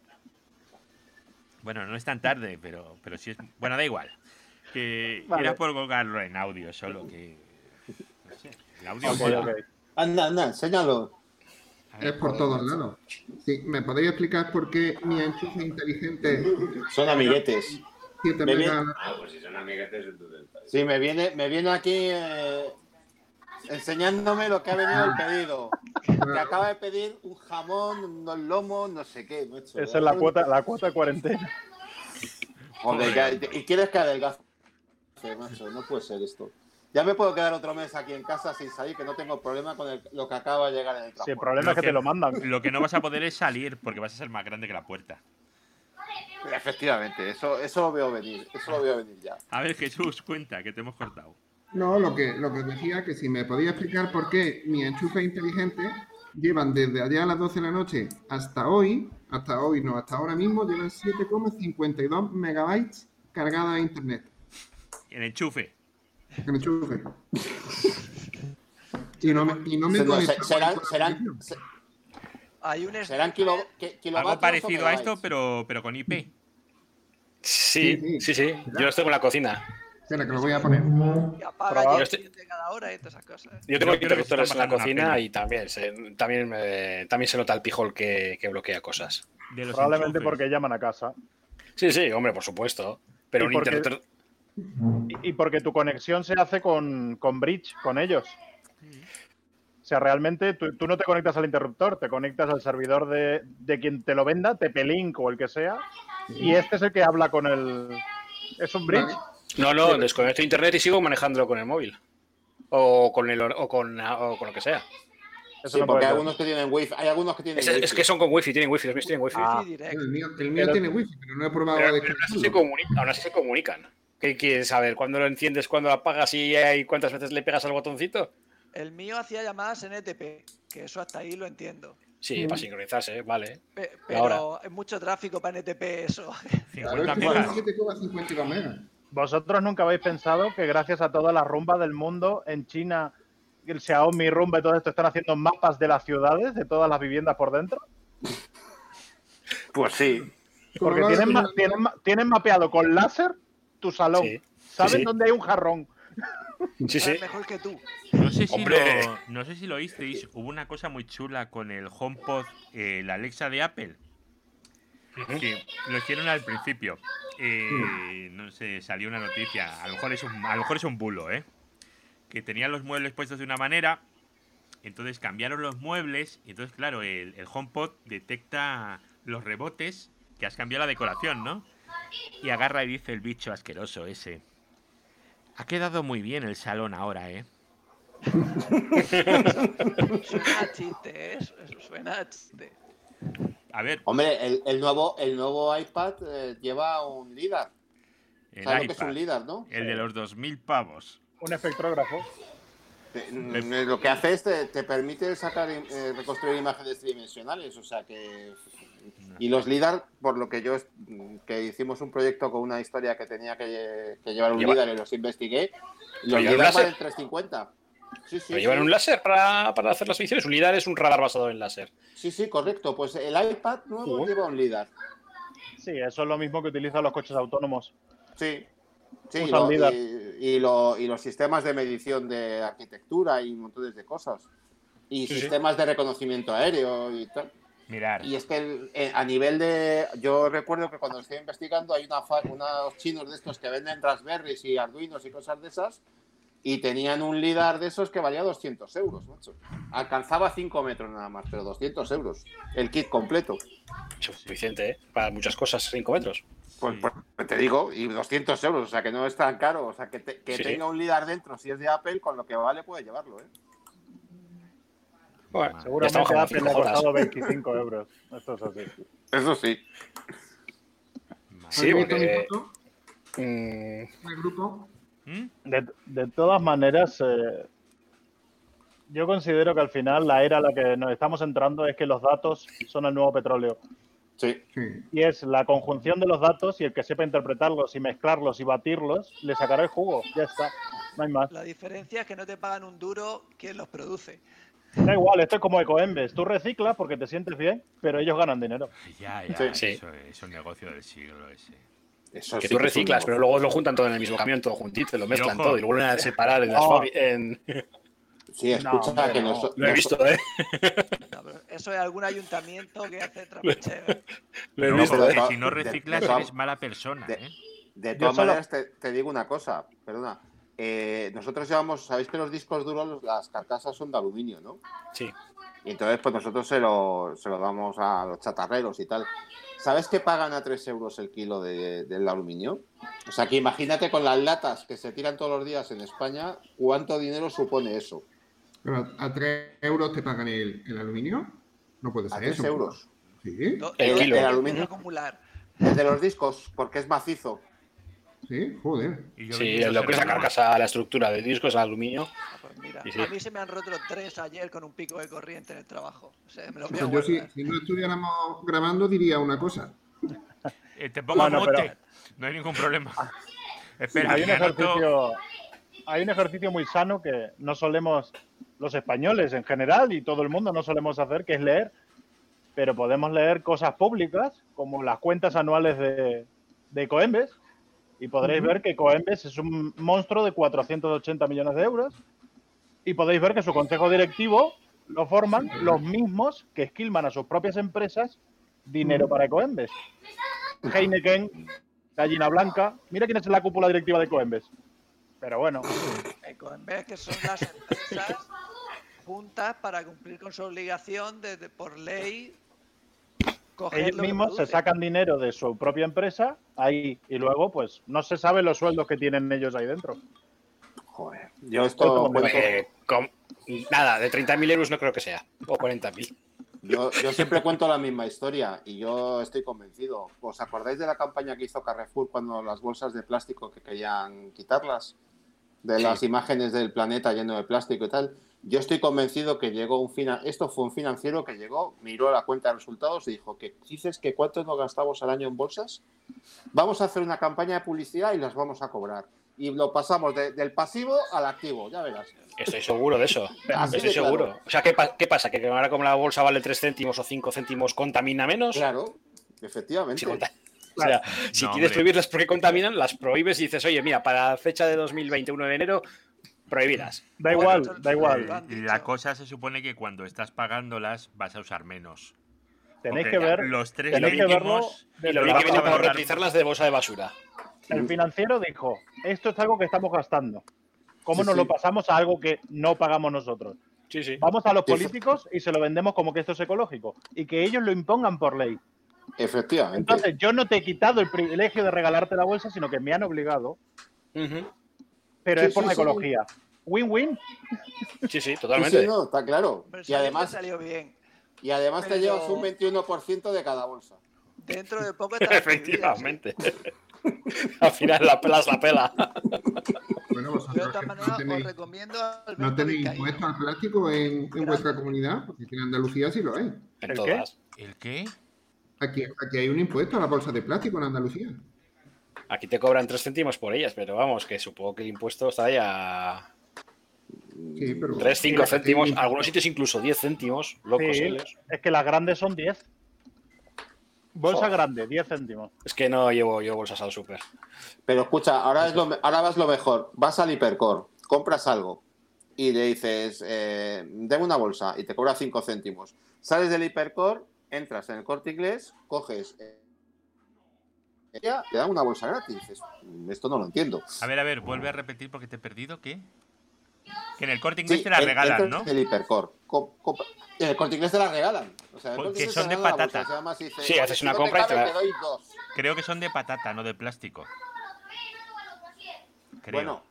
Speaker 1: Bueno, no es tan tarde, pero pero sí es bueno, da igual. Que
Speaker 5: Vale.
Speaker 1: era por colgarlo en audio solo que no sé, el audio
Speaker 5: Ok,
Speaker 1: mola.
Speaker 5: ok.
Speaker 6: Anda, anda, enséñalo.
Speaker 3: Es por todos lados. Sí, ¿me podéis explicar por qué mi enchufe inteligente
Speaker 6: Son amiguetes.
Speaker 3: 7
Speaker 6: Me
Speaker 3: megas
Speaker 6: viene- Sí, me viene, me viene aquí eh, enseñándome lo que ha venido el pedido. Que acaba de pedir un jamón, unos lomos, no sé qué. macho.
Speaker 5: Esa es la cuota, la cuota cuarentena.
Speaker 6: Joder, ya- y quieres que adelgace, macho. No puede ser esto. Ya me puedo quedar otro mes aquí en casa sin salir, que no tengo problema con el- lo que acaba de llegar en el
Speaker 5: Si el
Speaker 6: trabajo.
Speaker 5: problema es que te lo mandan.
Speaker 1: Lo que no vas a poder es salir porque vas a ser más grande que la puerta.
Speaker 6: Efectivamente, eso, eso lo veo venir. Eso lo veo venir ya.
Speaker 1: A ver, Jesús, cuenta que te hemos cortado.
Speaker 3: No, lo que, lo que decía que si me podía explicar por qué mi enchufe inteligente llevan desde allá a las 12 de la noche hasta hoy, hasta hoy no, hasta ahora mismo, llevan 7,52 megabytes cargadas a internet.
Speaker 1: El enchufe.
Speaker 3: El enchufe. Y no me, y no me
Speaker 6: Se- no, se-
Speaker 3: conectaba
Speaker 6: serán,
Speaker 3: con
Speaker 6: serán, se-
Speaker 2: Hay un
Speaker 6: serán kilo, ki- kilovatios
Speaker 1: Algo parecido a esto, pero, pero con IP.
Speaker 4: Sí,
Speaker 3: Sí, sí.
Speaker 4: sí, sí. Yo tengo en la cocina.
Speaker 3: Espera, que lo voy a poner.
Speaker 2: que apaga
Speaker 5: Probable.
Speaker 2: y enciende cada hora y todas esas cosas.
Speaker 4: Yo tengo interruptores en la cocina y también se, también, me- también se nota el pijol que, que bloquea cosas.
Speaker 5: Probablemente
Speaker 1: enchufes.
Speaker 5: porque llaman a casa.
Speaker 4: Sí, sí, hombre, por supuesto. Pero
Speaker 5: Y
Speaker 4: un
Speaker 5: porque-
Speaker 4: interruptor...
Speaker 5: Y, y porque tu conexión se hace con, con Bridge, con ellos. O sea, realmente tú, tú no te conectas al interruptor, te conectas al servidor de, de quien te lo venda, TP-Link o el que sea, y este es el que habla con el... Es un Bridge.
Speaker 3: Vale.
Speaker 4: No, no, desconecto internet y sigo manejándolo con el móvil. O con, el, o con, o con lo que sea.
Speaker 5: Eso
Speaker 6: Sí,
Speaker 5: no
Speaker 6: porque hay algunos que tienen wifi. Hay algunos que tienen
Speaker 4: Es,
Speaker 6: wifi.
Speaker 4: es que son con wifi, tienen wifi, los míos tienen wifi.
Speaker 5: Ah.
Speaker 3: El mío, el mío
Speaker 5: Pero-
Speaker 3: tiene wifi, pero no he probado
Speaker 4: Pero, pero aún, así se
Speaker 3: descargarlo.
Speaker 4: comunica- aún así se comunican. ¿Qué quieres saber? ¿Cuándo lo enciendes? ¿Cuándo lo apagas? ¿Y hay cuántas veces le pegas al botoncito?
Speaker 2: El mío hacía llamadas NTP, que eso hasta ahí lo entiendo.
Speaker 4: Sí,
Speaker 3: Mm.
Speaker 4: para sincronizarse, vale.
Speaker 2: Pe-
Speaker 4: Y ahora.
Speaker 2: pero es mucho tráfico para NTP eso.
Speaker 3: Claro,
Speaker 1: 50
Speaker 3: es que son
Speaker 1: megas.
Speaker 3: 7,52 megas.
Speaker 5: ¿Vosotros nunca habéis pensado que gracias a toda la rumba del mundo en China, el Xiaomi, Rumba y todo esto están haciendo mapas de las ciudades, de todas las viviendas por dentro?
Speaker 6: Pues sí.
Speaker 5: Porque tienen, ma- tienen, ma- tienen mapeado con láser tu salón.
Speaker 4: Sí.
Speaker 5: Saben
Speaker 4: Sí, sí.
Speaker 5: dónde hay un jarrón.
Speaker 4: Sí, sí.
Speaker 2: Es mejor que tú.
Speaker 1: No sé, si lo, no sé si lo oísteis, hubo una cosa muy chula con el HomePod, eh, la Alexa de Apple. Que lo hicieron al principio. Eh, no sé, salió una noticia. A lo mejor es un, a lo mejor es un bulo, ¿eh? Que tenían los muebles puestos de una manera. Entonces cambiaron los muebles. Y entonces, claro, el, el HomePod detecta los rebotes que has cambiado la decoración, ¿no? Y agarra y dice el bicho asqueroso ese. Ha quedado muy bien el salón ahora, ¿eh?
Speaker 2: Suena a chiste, ¿eh? Eso suena a chiste.
Speaker 1: A ver,
Speaker 6: Hombre, el, el nuevo, el nuevo iPad eh, lleva un LIDAR.
Speaker 1: el
Speaker 6: ¿Sabes lo que es un LIDAR, no?
Speaker 1: el de los 2.000 pavos.
Speaker 5: Un espectrógrafo.
Speaker 6: Mm, Lo que hace es te, te permite sacar eh, reconstruir imágenes tridimensionales, o sea que y los lidar, por lo que yo es- que hicimos un proyecto con una historia que tenía que, que llevar un
Speaker 4: Lleva-
Speaker 6: lidar y los investigué, los lidar valen 350. Sí, sí,
Speaker 4: ¿Pero llevan
Speaker 6: sí.
Speaker 4: un láser para, para hacer las mediciones? Un LIDAR es un radar basado en láser.
Speaker 6: Sí, sí, correcto. Pues el iPad nuevo lleva un lidar.
Speaker 5: Sí, eso es lo mismo que utilizan los coches autónomos.
Speaker 6: Sí. Sí,
Speaker 5: Usan
Speaker 6: lo-
Speaker 5: lidar.
Speaker 6: y, y lo- y los sistemas de medición de arquitectura y montones de cosas. Y
Speaker 4: Sí, sí.
Speaker 6: sistemas de reconocimiento aéreo y tal.
Speaker 1: Mirar.
Speaker 6: Y es que el- eh, a nivel de. Yo recuerdo que cuando estoy investigando hay una fa- unos chinos de estos que venden Raspberries y Arduinos y cosas de esas. Y tenían un LIDAR de esos que valía 200 euros, macho. Alcanzaba 5 metros nada más, pero 200 euros. El kit completo.
Speaker 4: Suficiente, ¿eh? Para muchas cosas, 5 metros.
Speaker 6: Pues,
Speaker 1: Sí.
Speaker 6: pues, te digo, y 200 euros, o sea que no es tan caro. O sea que, te- que
Speaker 4: Sí.
Speaker 6: tenga un LIDAR dentro, si es de Apple, con lo que vale puede llevarlo, ¿eh?
Speaker 4: Bueno,
Speaker 5: Seguramente Apple le ha
Speaker 4: 5 horas.
Speaker 5: costado 25 euros. Esto es así.
Speaker 6: Eso sí.
Speaker 4: Sí,
Speaker 3: ¿Habéis visto mi
Speaker 4: porque-
Speaker 3: foto
Speaker 4: Mm,
Speaker 3: grupo?
Speaker 1: ¿Mm?
Speaker 5: De, de todas maneras, eh, yo considero que al final la era a la que nos estamos entrando es que los datos son el nuevo petróleo.
Speaker 6: Sí.
Speaker 3: Sí.
Speaker 5: Y es la conjunción de los datos y el que sepa interpretarlos y mezclarlos y batirlos, le sacará el jugo. Ya está. No hay más.
Speaker 2: La diferencia es que no te pagan un duro quien los produce.
Speaker 5: Da igual, esto es como Ecoembes. Tú reciclas porque te sientes bien, pero ellos ganan dinero.
Speaker 1: Ya, ya.
Speaker 6: Sí.
Speaker 4: Sí.
Speaker 1: Eso es un negocio del siglo ese.
Speaker 6: Eso
Speaker 4: que
Speaker 6: sí
Speaker 4: tú reciclas, pero luego lo juntan todo en el mismo camión, todo juntito, lo mezclan todo y lo vuelven a separar en las
Speaker 5: No.
Speaker 4: en-
Speaker 6: Sí, escucha
Speaker 5: hombre,
Speaker 6: que
Speaker 5: no.
Speaker 4: Lo he visto, ¿eh?
Speaker 2: No, eso es algún ayuntamiento que hace trapicheo.
Speaker 4: Lo he
Speaker 1: No,
Speaker 4: visto, ¿eh?
Speaker 6: to-
Speaker 1: si no reciclas
Speaker 6: de-
Speaker 1: eres mala persona,
Speaker 6: de-
Speaker 1: ¿eh?
Speaker 6: De todas
Speaker 5: solo-
Speaker 6: maneras, te, te digo una cosa, perdona. Eh, nosotros llevamos, sabéis que los discos duros, las carcasas son de aluminio, ¿no?
Speaker 4: Sí.
Speaker 6: Y entonces, pues nosotros se lo, se lo damos a los chatarreros y tal. ¿Sabes que pagan a 3 euros el kilo de- del aluminio? O sea, que imagínate con las latas que se tiran todos los días en España, ¿cuánto dinero supone eso?
Speaker 3: Pero a 3 euros te pagan el, el aluminio. No puede
Speaker 6: A
Speaker 3: ser
Speaker 6: 3
Speaker 3: eso.
Speaker 6: euros.
Speaker 3: Sí,
Speaker 4: El
Speaker 2: que
Speaker 6: El aluminio.
Speaker 2: a acumular.
Speaker 6: El de los discos, porque es macizo.
Speaker 3: Sí, joder.
Speaker 1: Y yo
Speaker 4: Sí, lo que es la carcasa, la estructura de discos, el aluminio.
Speaker 2: Ah, pues mira,
Speaker 4: Sí,
Speaker 2: a mí se me han roto tres ayer con un pico de corriente en el trabajo. O sea, me lo voy a
Speaker 3: Pues yo si, si no estuviéramos grabando diría una cosa.
Speaker 1: Eh, te pongo
Speaker 5: Bueno,
Speaker 1: mote.
Speaker 5: pero-
Speaker 1: No hay ningún problema. Espera,
Speaker 5: hay un ejercicio hay un ejercicio muy sano que no solemos los españoles en general y todo el mundo no solemos hacer que es leer pero podemos leer cosas públicas como las cuentas anuales de, de Coembes y podréis ver que Coembes es un monstruo de 480 millones de euros y podéis ver que su consejo directivo lo forman los mismos que esquilman a sus propias empresas dinero para Coembes. Heineken, Gallina Blanca. Mira quién es la cúpula directiva de Coembes. Pero bueno,
Speaker 2: Ecoembes, que son las empresas juntas para cumplir con su obligación de, de- por ley
Speaker 5: ellos mismos se sacan dinero de su propia empresa ahí y luego pues no se sabe los sueldos que tienen ellos ahí dentro.
Speaker 6: Joder. Yo esto cuento-
Speaker 4: Eh, nada, de 30.000 euros no creo que sea. O 40.000.
Speaker 6: Yo, yo siempre cuento la misma historia y yo estoy convencido. ¿Os acordáis de la campaña que hizo Carrefour cuando las bolsas de plástico que querían quitarlas? De
Speaker 4: Sí.
Speaker 6: las imágenes del planeta lleno de plástico y tal. Yo estoy convencido que llegó un fina esto fue un financiero que llegó, miró la cuenta de resultados y dijo que dices que cuánto nos gastamos al año en bolsas. Vamos a hacer una campaña de publicidad y las vamos a cobrar. Y lo pasamos de- del pasivo al activo, ya verás.
Speaker 4: Estoy seguro de eso.
Speaker 6: Así
Speaker 4: Estoy
Speaker 6: de claro.
Speaker 4: seguro. O sea, ¿qué, qué pasa? ¿Que ahora como la bolsa vale 3 céntimos o 5 céntimos contamina menos?
Speaker 6: Claro, efectivamente.
Speaker 4: Sí, conta- O sea, si
Speaker 1: No,
Speaker 4: quieres prohibirlas porque contaminan, las prohíbes y dices, oye, mira, para fecha de 2021 de enero, prohibidas.
Speaker 5: Da
Speaker 2: Bueno,
Speaker 5: igual, da igual.
Speaker 1: La cosa se supone que cuando estás pagándolas vas a usar menos.
Speaker 5: Tenéis
Speaker 1: Porque
Speaker 5: que ver,
Speaker 1: los tres
Speaker 5: tenéis que verlo de
Speaker 4: Y lo
Speaker 5: que
Speaker 4: viene para reutilizarlas de bolsa de basura.
Speaker 5: El financiero dijo, esto es algo que estamos gastando. ¿Cómo
Speaker 6: Sí,
Speaker 5: nos
Speaker 6: sí.
Speaker 5: lo pasamos a algo que no pagamos nosotros?
Speaker 4: Sí, sí.
Speaker 5: Vamos a los políticos y se lo vendemos como que esto es ecológico y que ellos lo impongan por ley.
Speaker 6: Efectivamente.
Speaker 5: Entonces, yo no te he quitado el privilegio de regalarte la bolsa, sino que me han obligado,
Speaker 4: Ujú.
Speaker 5: Pero
Speaker 6: Sí,
Speaker 5: es por
Speaker 6: sí,
Speaker 5: ecología. Win-win.
Speaker 4: Sí, sí,
Speaker 6: Sí,
Speaker 4: totalmente.
Speaker 6: sí, no, está claro. Y además,
Speaker 2: salió bien.
Speaker 6: y además te llevas un 21% de cada bolsa.
Speaker 2: Dentro de poco ¿eh?
Speaker 4: Efectivamente. Al final la pela es la pela.
Speaker 3: Bueno,
Speaker 2: de
Speaker 3: vosotros
Speaker 2: todas
Speaker 3: que
Speaker 2: maneras
Speaker 3: no
Speaker 2: os
Speaker 3: tenéis,
Speaker 2: recomiendo al
Speaker 3: no tenéis impuesto al plástico en, en vuestra comunidad, porque en Andalucía sí lo hay.
Speaker 4: En
Speaker 5: ¿El qué?
Speaker 4: todas.
Speaker 1: ¿El qué?
Speaker 3: Aquí, aquí hay un impuesto a la bolsa de plástico en Andalucía.
Speaker 4: Aquí te cobran 3 céntimos por ellas, pero vamos, que supongo que el impuesto está ya
Speaker 3: Sí, pero
Speaker 4: 3, 5
Speaker 3: Sí,
Speaker 4: céntimos,
Speaker 3: sí.
Speaker 4: algunos sitios incluso 10 céntimos, locos
Speaker 5: Sí, es que las grandes son 10. Bolsa grande, 10 céntimos.
Speaker 4: Es que no llevo yo bolsas al súper.
Speaker 6: Pero escucha, ahora, es lo, ahora vas lo mejor. Vas al hipercore, compras algo y le dices, eh, deme una bolsa y te cobra 5 céntimos. Sales del hipercore, entras en el corte inglés, coges. Ella te da una bolsa gratis. Dices, "Mm, esto no lo entiendo.
Speaker 1: A ver, a ver, vuelve a repetir porque te he perdido. ¿Qué? Que en el corte inglés
Speaker 6: Sí,
Speaker 1: te la regalan, ¿no?
Speaker 6: En el hipercore. Co- compra- en el corte inglés te la regalan. O sea,
Speaker 1: Porque
Speaker 6: Inglés
Speaker 1: son de patata.
Speaker 6: bolsa, además dice,
Speaker 4: Sí,
Speaker 6: "Oye,
Speaker 4: haces una compra y te
Speaker 6: cabe,
Speaker 4: la-
Speaker 6: te doy dos.
Speaker 1: Creo que son de patata, no de plástico. Creo.
Speaker 6: Bueno,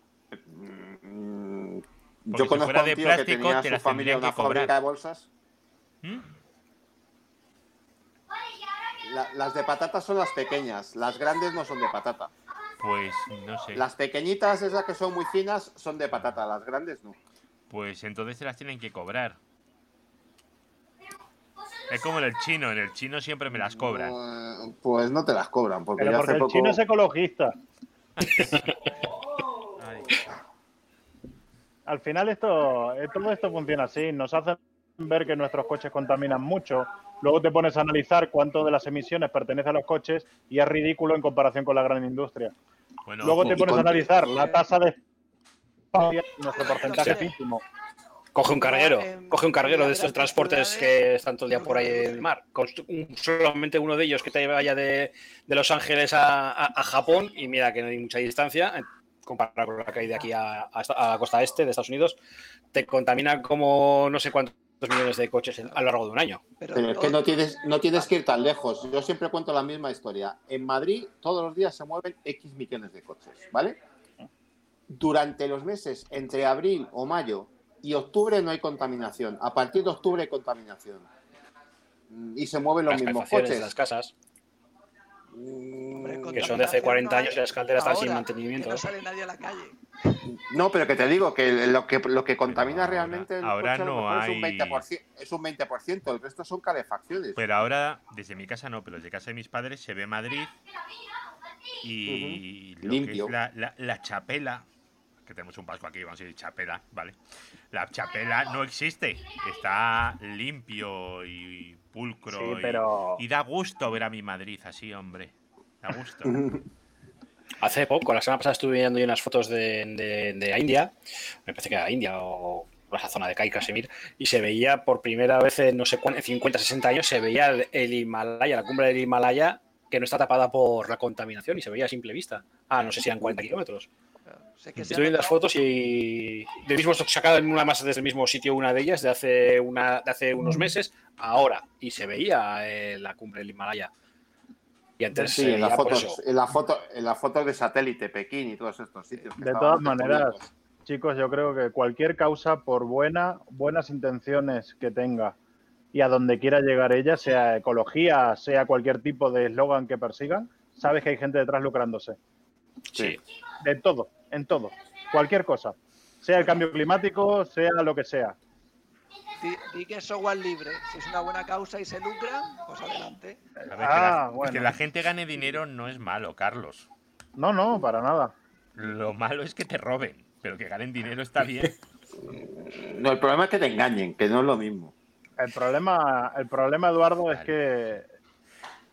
Speaker 6: mm,
Speaker 1: Porque
Speaker 6: yo
Speaker 1: si
Speaker 6: conozco
Speaker 1: fuera
Speaker 6: a un
Speaker 1: de
Speaker 6: tío
Speaker 1: plástico,
Speaker 6: que tenía
Speaker 1: te
Speaker 6: su familia una
Speaker 1: que cobrar.
Speaker 6: fábrica de bolsas.
Speaker 1: ¿Mm?
Speaker 6: La- las de patata son las pequeñas, las grandes no son de patata.
Speaker 1: Pues no sé.
Speaker 6: Las pequeñitas, esas que son muy finas, son de patata, las grandes no.
Speaker 1: Pues entonces se las tienen que cobrar. Es como en el chino, en el chino siempre me las cobran.
Speaker 6: Pues no te las cobran, porque
Speaker 5: Pero
Speaker 6: yo
Speaker 5: porque
Speaker 6: hace
Speaker 5: el
Speaker 6: poco...
Speaker 5: chino es ecologista. Al final esto, eh, todo esto funciona así. Nos hacen ver que nuestros coches contaminan mucho. Luego te pones a analizar cuánto de las emisiones pertenece a los coches y es ridículo en comparación con la gran industria.
Speaker 1: Bueno,
Speaker 5: Luego te pones a analizar la tasa de nuestro porcentaje
Speaker 2: Sí.
Speaker 5: mínimo.
Speaker 4: Coge un carguero,
Speaker 2: En-
Speaker 4: coge un carguero de estos transportes que están todo el día por ahí en el mar. Con solamente uno de ellos que te vaya de, de Los Ángeles a, a- a Japón y mira que no hay mucha distancia, eh, comparado con la que hay de aquí a, a la costa este de Estados Unidos, te contamina como no sé millones de coches a lo largo de un año.
Speaker 2: Pero,
Speaker 6: Pero es que no tienes, no tienes que ir tan lejos. Yo siempre cuento la misma historia. En Madrid todos los días se mueven X millones de coches, ¿vale? Durante los meses entre abril o mayo y octubre no hay contaminación. A partir de octubre hay contaminación. Mm, Y se mueven los
Speaker 4: Las
Speaker 6: mismos coches.
Speaker 4: las casas,
Speaker 6: Mm,
Speaker 2: Hombre,
Speaker 4: que son de hace
Speaker 2: contaminación
Speaker 4: 40
Speaker 2: no hay
Speaker 4: años y las calderas están sin mantenimiento.
Speaker 2: no sale nadie a la calle.
Speaker 6: No, pero que te digo que lo que, lo que contamina
Speaker 1: ahora-
Speaker 6: realmente el
Speaker 1: ahora
Speaker 6: coche
Speaker 1: no
Speaker 6: mejor es
Speaker 1: hay-
Speaker 6: un 20%, es un 20%, el resto son calefacciones.
Speaker 1: Pero ahora, desde mi casa no, pero desde casa de mis padres se ve Madrid y lo que
Speaker 6: Limpio.
Speaker 1: es la, la- la chapela, que tenemos un vasco aquí, vamos a decir chapela, ¿vale? La chapela no existe, está limpio y pulcro
Speaker 5: Sí,
Speaker 1: y-
Speaker 5: pero
Speaker 1: y, da gusto ver a mi Madrid así, hombre. Da gusto.
Speaker 4: Hace poco, la semana pasada estuve viendo unas fotos de, de, de India, me parece que era India o esa zona de Kai Kashmir, y se veía por primera vez en no sé cuánto, en 50, 60 años, se veía el, el Himalaya, la cumbre del Himalaya, que no está tapada por la contaminación y se veía a simple vista. Ah, no sé si eran 40 kilómetros. Estoy viendo las fotos y del mismo sacado en una masa desde el mismo sitio una de ellas de hace una de hace unos meses ahora y se veía eh, la cumbre del Himalaya. Y antes
Speaker 6: Sí, en las
Speaker 4: pues,
Speaker 6: fotos,
Speaker 4: eso.
Speaker 6: en las fotos, en las fotos de satélite, Pekín y todos estos sitios. que
Speaker 5: de todas maneras, chicos, yo creo que cualquier causa, por buena, buenas intenciones que tenga y a donde quiera llegar ella, sea ecología, sea cualquier tipo de eslogan que persigan, sabes que hay gente detrás lucrándose.
Speaker 4: Sí.
Speaker 5: De todo, en todo. Cualquier cosa. Sea el cambio climático, sea lo que sea.
Speaker 2: Di, di que es software libre. Si es una buena causa y se lucra, pues adelante.
Speaker 1: A ver, que,
Speaker 5: Ah,
Speaker 1: la,
Speaker 5: bueno.
Speaker 1: que la gente gane dinero no es malo, Carlos.
Speaker 5: No, no, para nada.
Speaker 1: Lo malo es que te roben, pero que ganen dinero está bien.
Speaker 6: No, el problema es que te engañen, que no es lo mismo.
Speaker 5: El problema, el problema Eduardo, es que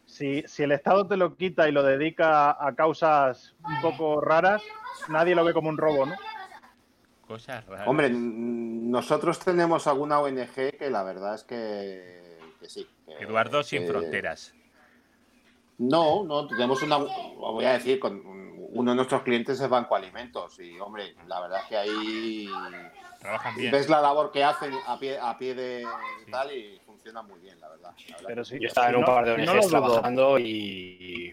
Speaker 5: Si, si el Estado te lo quita y lo dedica a causas un poco raras, nadie lo ve como un robo, ¿no?
Speaker 1: Cosas raras.
Speaker 6: Hombre, nosotros tenemos alguna ONG que la verdad es que, que sí. que-
Speaker 1: Eduardo sin fronteras.
Speaker 6: No, no, tenemos una, voy a decir, con uno de nuestros clientes es Banco Alimentos y, hombre, la verdad es que ahí
Speaker 1: Trabajan bien.
Speaker 6: ves la labor que hacen a pie, a pie de tal y funciona muy bien, la verdad. la verdad.
Speaker 5: Pero sí,
Speaker 4: Yo estaba en un
Speaker 5: no-
Speaker 4: par de ONGs
Speaker 5: no
Speaker 4: trabajando y.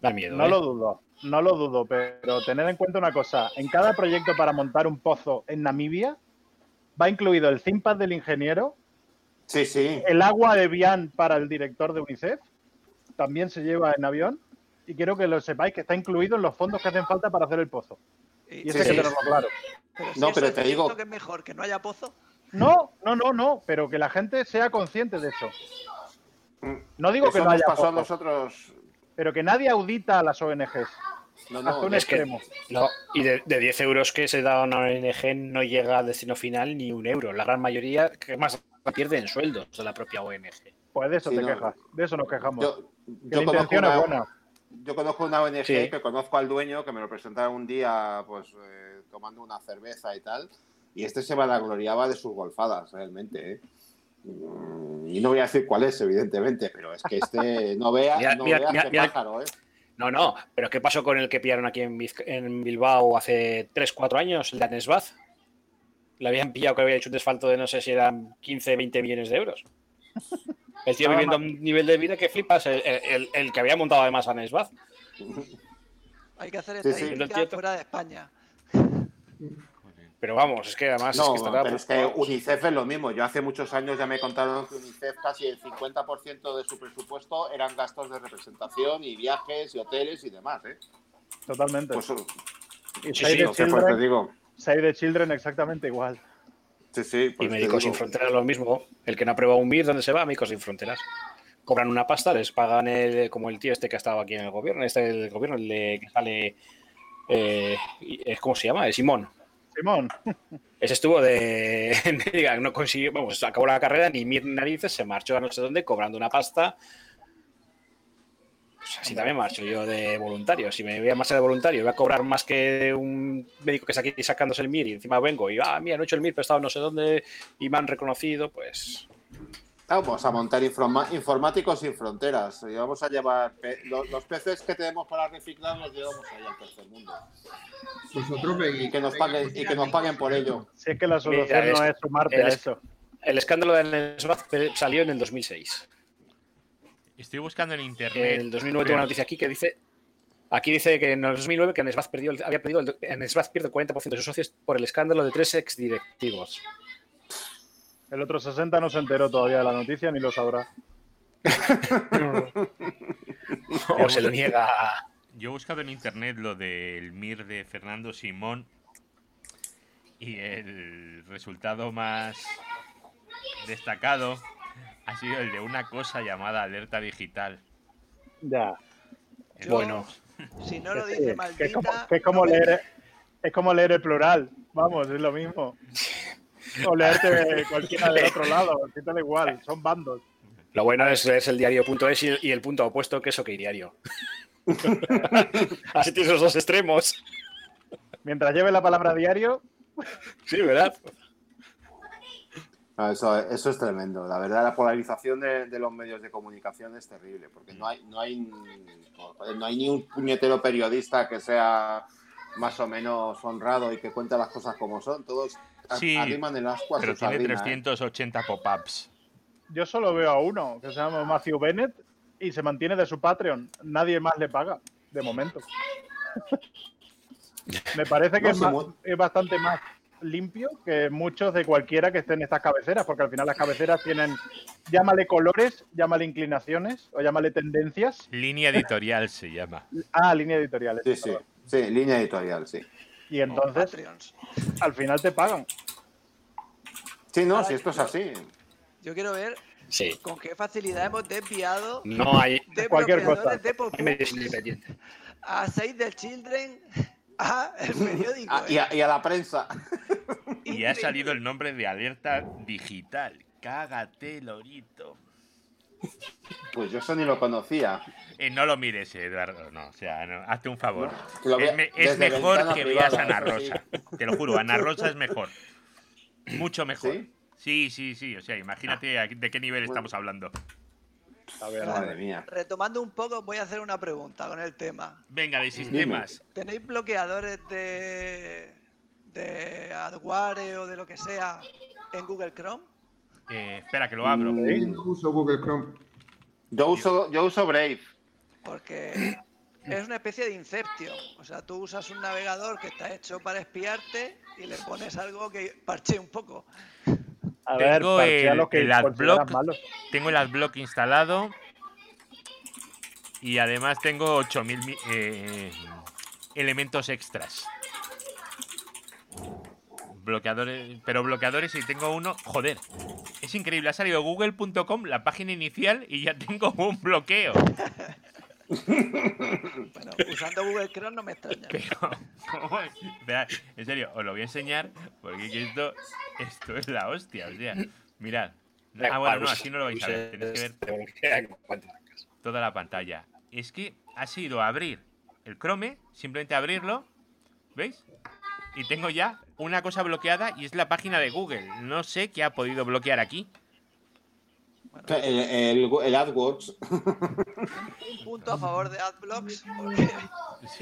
Speaker 4: Da miedo.
Speaker 5: No
Speaker 4: ¿eh?
Speaker 5: lo dudo, no lo dudo, pero tened en cuenta una cosa. En cada proyecto para montar un pozo en Namibia va incluido el ThinkPad del ingeniero,
Speaker 6: Sí, sí.
Speaker 5: el agua de Bian para el director de UNICEF, también se lleva en avión, y quiero que lo sepáis que está incluido en los fondos que hacen falta para hacer el pozo. Y eso hay
Speaker 6: Sí,
Speaker 5: que tenerlo claro.
Speaker 2: Pero si
Speaker 6: No, pero te digo-
Speaker 2: que es mejor que no haya pozo.
Speaker 5: No, no, no, no, pero que la gente sea consciente de eso. No digo que no
Speaker 6: nos
Speaker 5: haya
Speaker 6: pasó a
Speaker 5: pozo,
Speaker 6: nosotros.
Speaker 5: Pero que nadie audita a las ONGs.
Speaker 6: No,
Speaker 5: hasta
Speaker 6: no,
Speaker 5: un
Speaker 4: es que-. No, y de, de 10 euros que se da a una ONG no llega al destino final ni un euro. La gran mayoría, que más pierde en sueldos de la propia ONG.
Speaker 5: Pues de eso
Speaker 6: Sí,
Speaker 5: te
Speaker 6: no.
Speaker 5: quejas, de eso nos quejamos.
Speaker 6: yo,
Speaker 5: que
Speaker 6: yo
Speaker 5: la
Speaker 6: conozco
Speaker 5: intención
Speaker 6: una,
Speaker 5: es buena.
Speaker 6: yo conozco una ONG
Speaker 4: Sí.
Speaker 6: que conozco al dueño que me lo presentaron un día pues eh, tomando una cerveza y tal y este se vanagloriaba de sus golfadas realmente ¿eh? Y no voy a decir cuál es evidentemente pero es que este no vea
Speaker 4: Mira,
Speaker 6: no
Speaker 4: mira,
Speaker 6: vea
Speaker 4: mira,
Speaker 6: este
Speaker 4: mira.
Speaker 6: pájaro ¿eh?
Speaker 4: No, no, pero ¿qué pasó con el que pillaron aquí en, Bilbao hace 3-4 años, el de Anesbaz? Le habían pillado que había hecho un desfalto de no sé si eran 15, 20 millones de euros. El tío viviendo a un nivel de vida que flipas, el, el- el que había montado además Anesbaz.
Speaker 2: Hay que hacer
Speaker 6: Sí, sí.
Speaker 2: estadística
Speaker 4: Entiendo.
Speaker 2: fuera de España.
Speaker 4: Pero vamos, es que además es
Speaker 6: no
Speaker 4: que está
Speaker 6: pero es que UNICEF es lo mismo yo hace muchos años ya me contaron que UNICEF casi el 50% de su presupuesto eran gastos de representación y viajes y hoteles y demás ¿eh?
Speaker 5: Totalmente.
Speaker 6: pues
Speaker 5: y
Speaker 4: sí,
Speaker 5: Save,
Speaker 4: sí,
Speaker 5: the
Speaker 6: no sé, pues te
Speaker 5: Children,
Speaker 6: digo
Speaker 5: Save the Children exactamente igual.
Speaker 6: sí, sí, pues
Speaker 4: Y Médicos Sin. Fronteras lo mismo. El que no aprueba un BIR, ¿dónde se va? Médicos Sin Fronteras. Cobran una pasta, les pagan el, como el tío este que ha estado aquí en el gobierno, este el gobierno, el de, que sale, eh, y- ¿cómo se llama? El Simón.
Speaker 5: Simón,
Speaker 4: Ese estuvo de, no consiguió, vamos, acabó la carrera, ni mir ni narices, se marchó a no sé dónde cobrando una pasta. Pues así también marcho yo de voluntario. Si me voy a marchar de voluntario, voy a cobrar más que un médico que está aquí sacándose el MIR y encima vengo y, ah, mira, no he hecho el MIR, pero he estado no sé dónde y me han reconocido, pues
Speaker 6: Vamos a montar informa- informáticos sin fronteras. Y vamos a llevar pe- lo- los peces que tenemos para reciclar los llevamos ahí al tercer mundo.
Speaker 3: Vosotros veis.
Speaker 6: Y que nos paguen, y que nos paguen por ello.
Speaker 5: si es que la solución
Speaker 4: Mira,
Speaker 5: no
Speaker 4: es-
Speaker 5: es sumarte a eso.
Speaker 4: el escándalo de Nesbaz salió en el 2006.
Speaker 1: Estoy buscando en
Speaker 4: En
Speaker 1: internet.
Speaker 4: el 2009 tengo una noticia aquí que dice. Aquí dice que en el 2009 que Nesbaz perdió, había perdido, el, Nesbaz pierde el 40% de sus socios por el escándalo de tres exdirectivos.
Speaker 5: El otro 60 no se enteró todavía de la noticia ni lo sabrá.
Speaker 4: O se lo niega.
Speaker 1: Yo he buscado en internet lo del MIR de Fernando Simón y el resultado más destacado ha sido el de una cosa llamada alerta digital.
Speaker 5: Ya.
Speaker 4: Bueno,
Speaker 2: Si no lo dice
Speaker 5: que
Speaker 2: maldita.
Speaker 5: es como, que es como
Speaker 2: no me-
Speaker 5: leer es como leer el plural. Vamos, es lo mismo. O leerte cualquiera del otro lado, si te da igual, son bandos.
Speaker 4: lo bueno es, es el diario.es y, y el punto opuesto que es OK Diario. Así tienes los dos extremos.
Speaker 5: Mientras lleve la palabra diario,
Speaker 4: Sí, ¿verdad?
Speaker 6: No, eso, eso es tremendo. La verdad, la polarización de, de los medios de comunicación es terrible, porque no hay, no hay, no hay ni un puñetero periodista que sea más o menos honrado y que cuente las cosas como son. Todos
Speaker 1: Sí,
Speaker 6: arriman el ascua a
Speaker 1: Pero tiene
Speaker 6: sardina, ¿eh?
Speaker 1: 380 pop-ups.
Speaker 5: yo solo veo a uno, que se llama Matthew Bennett, y se mantiene de su Patreon. Nadie más le paga, de momento. Me parece que
Speaker 6: No,
Speaker 5: es, más- es bastante más limpio que muchos de cualquiera que esté en estas cabeceras, porque al final las cabeceras tienen, llámale colores, llámale inclinaciones o llámale tendencias.
Speaker 1: Línea editorial se llama.
Speaker 5: Ah, línea editorial.
Speaker 6: Sí, sí, sí, línea editorial, sí.
Speaker 5: Y entonces, al final te pagan.
Speaker 6: Sí, no,
Speaker 2: Ahora,
Speaker 6: si esto es así.
Speaker 2: Yo quiero ver
Speaker 4: Sí.
Speaker 2: con qué facilidad hemos desviado
Speaker 4: No hay,
Speaker 2: de
Speaker 5: Cualquier cosa.
Speaker 2: de a Save the Children a el periódico.
Speaker 6: Ah, y,
Speaker 2: ¿eh?
Speaker 6: a, y a la prensa.
Speaker 1: Y ha salido el nombre de alerta digital. Cágate, Lorito.
Speaker 6: Pues yo eso ni lo conocía.
Speaker 1: Eh, no lo mires, Eduardo. No, o sea, no, hazte un favor. Es, me- es
Speaker 6: desde
Speaker 1: mejor que
Speaker 6: privada,
Speaker 1: veas Ana
Speaker 6: eso sí.
Speaker 1: Rosa. Te lo juro, Ana Rosa es mejor. Mucho mejor.
Speaker 6: ¿Sí?
Speaker 1: Sí, sí, sí. O sea, imagínate a- de qué nivel estamos hablando.
Speaker 5: A ver,
Speaker 6: Madre mía.
Speaker 2: Retomando un poco, voy a hacer una pregunta con el tema.
Speaker 1: Venga, de sistemas.
Speaker 2: ¿Tenéis bloqueadores de, de adware o de lo que sea en Google Chrome?
Speaker 1: Eh, espera, que lo abro.
Speaker 3: Yo uso Google Chrome.
Speaker 6: Yo uso, yo uso Brave.
Speaker 2: Porque es una especie de Inception. O sea, tú usas un navegador que está hecho para espiarte y le pones algo que parche un poco.
Speaker 5: A ver,
Speaker 1: Tengo el-
Speaker 5: los que
Speaker 1: el adblock. Tengo el adblock instalado. Y además tengo 8000 mi- eh, elementos extras. Bloqueadores, pero bloqueadores y tengo uno. Joder, es increíble. Ha salido google.com, la página inicial, y ya tengo un bloqueo.
Speaker 2: Bueno, usando Google Chrome no me extraña.
Speaker 1: Pero, ¿cómo es? En serio, os lo voy a enseñar porque que esto, esto es la hostia. O sea, mirad. Ah, bueno, no, así no lo vais a ver. Tenéis que ver toda la pantalla. Es que ha sido abrir el Chrome, simplemente abrirlo, ¿veis? Y tengo ya una cosa bloqueada y es la página de Google. No sé qué ha podido bloquear aquí.
Speaker 6: El, el, el AdWords.
Speaker 2: Un punto a favor de AdBlocks porque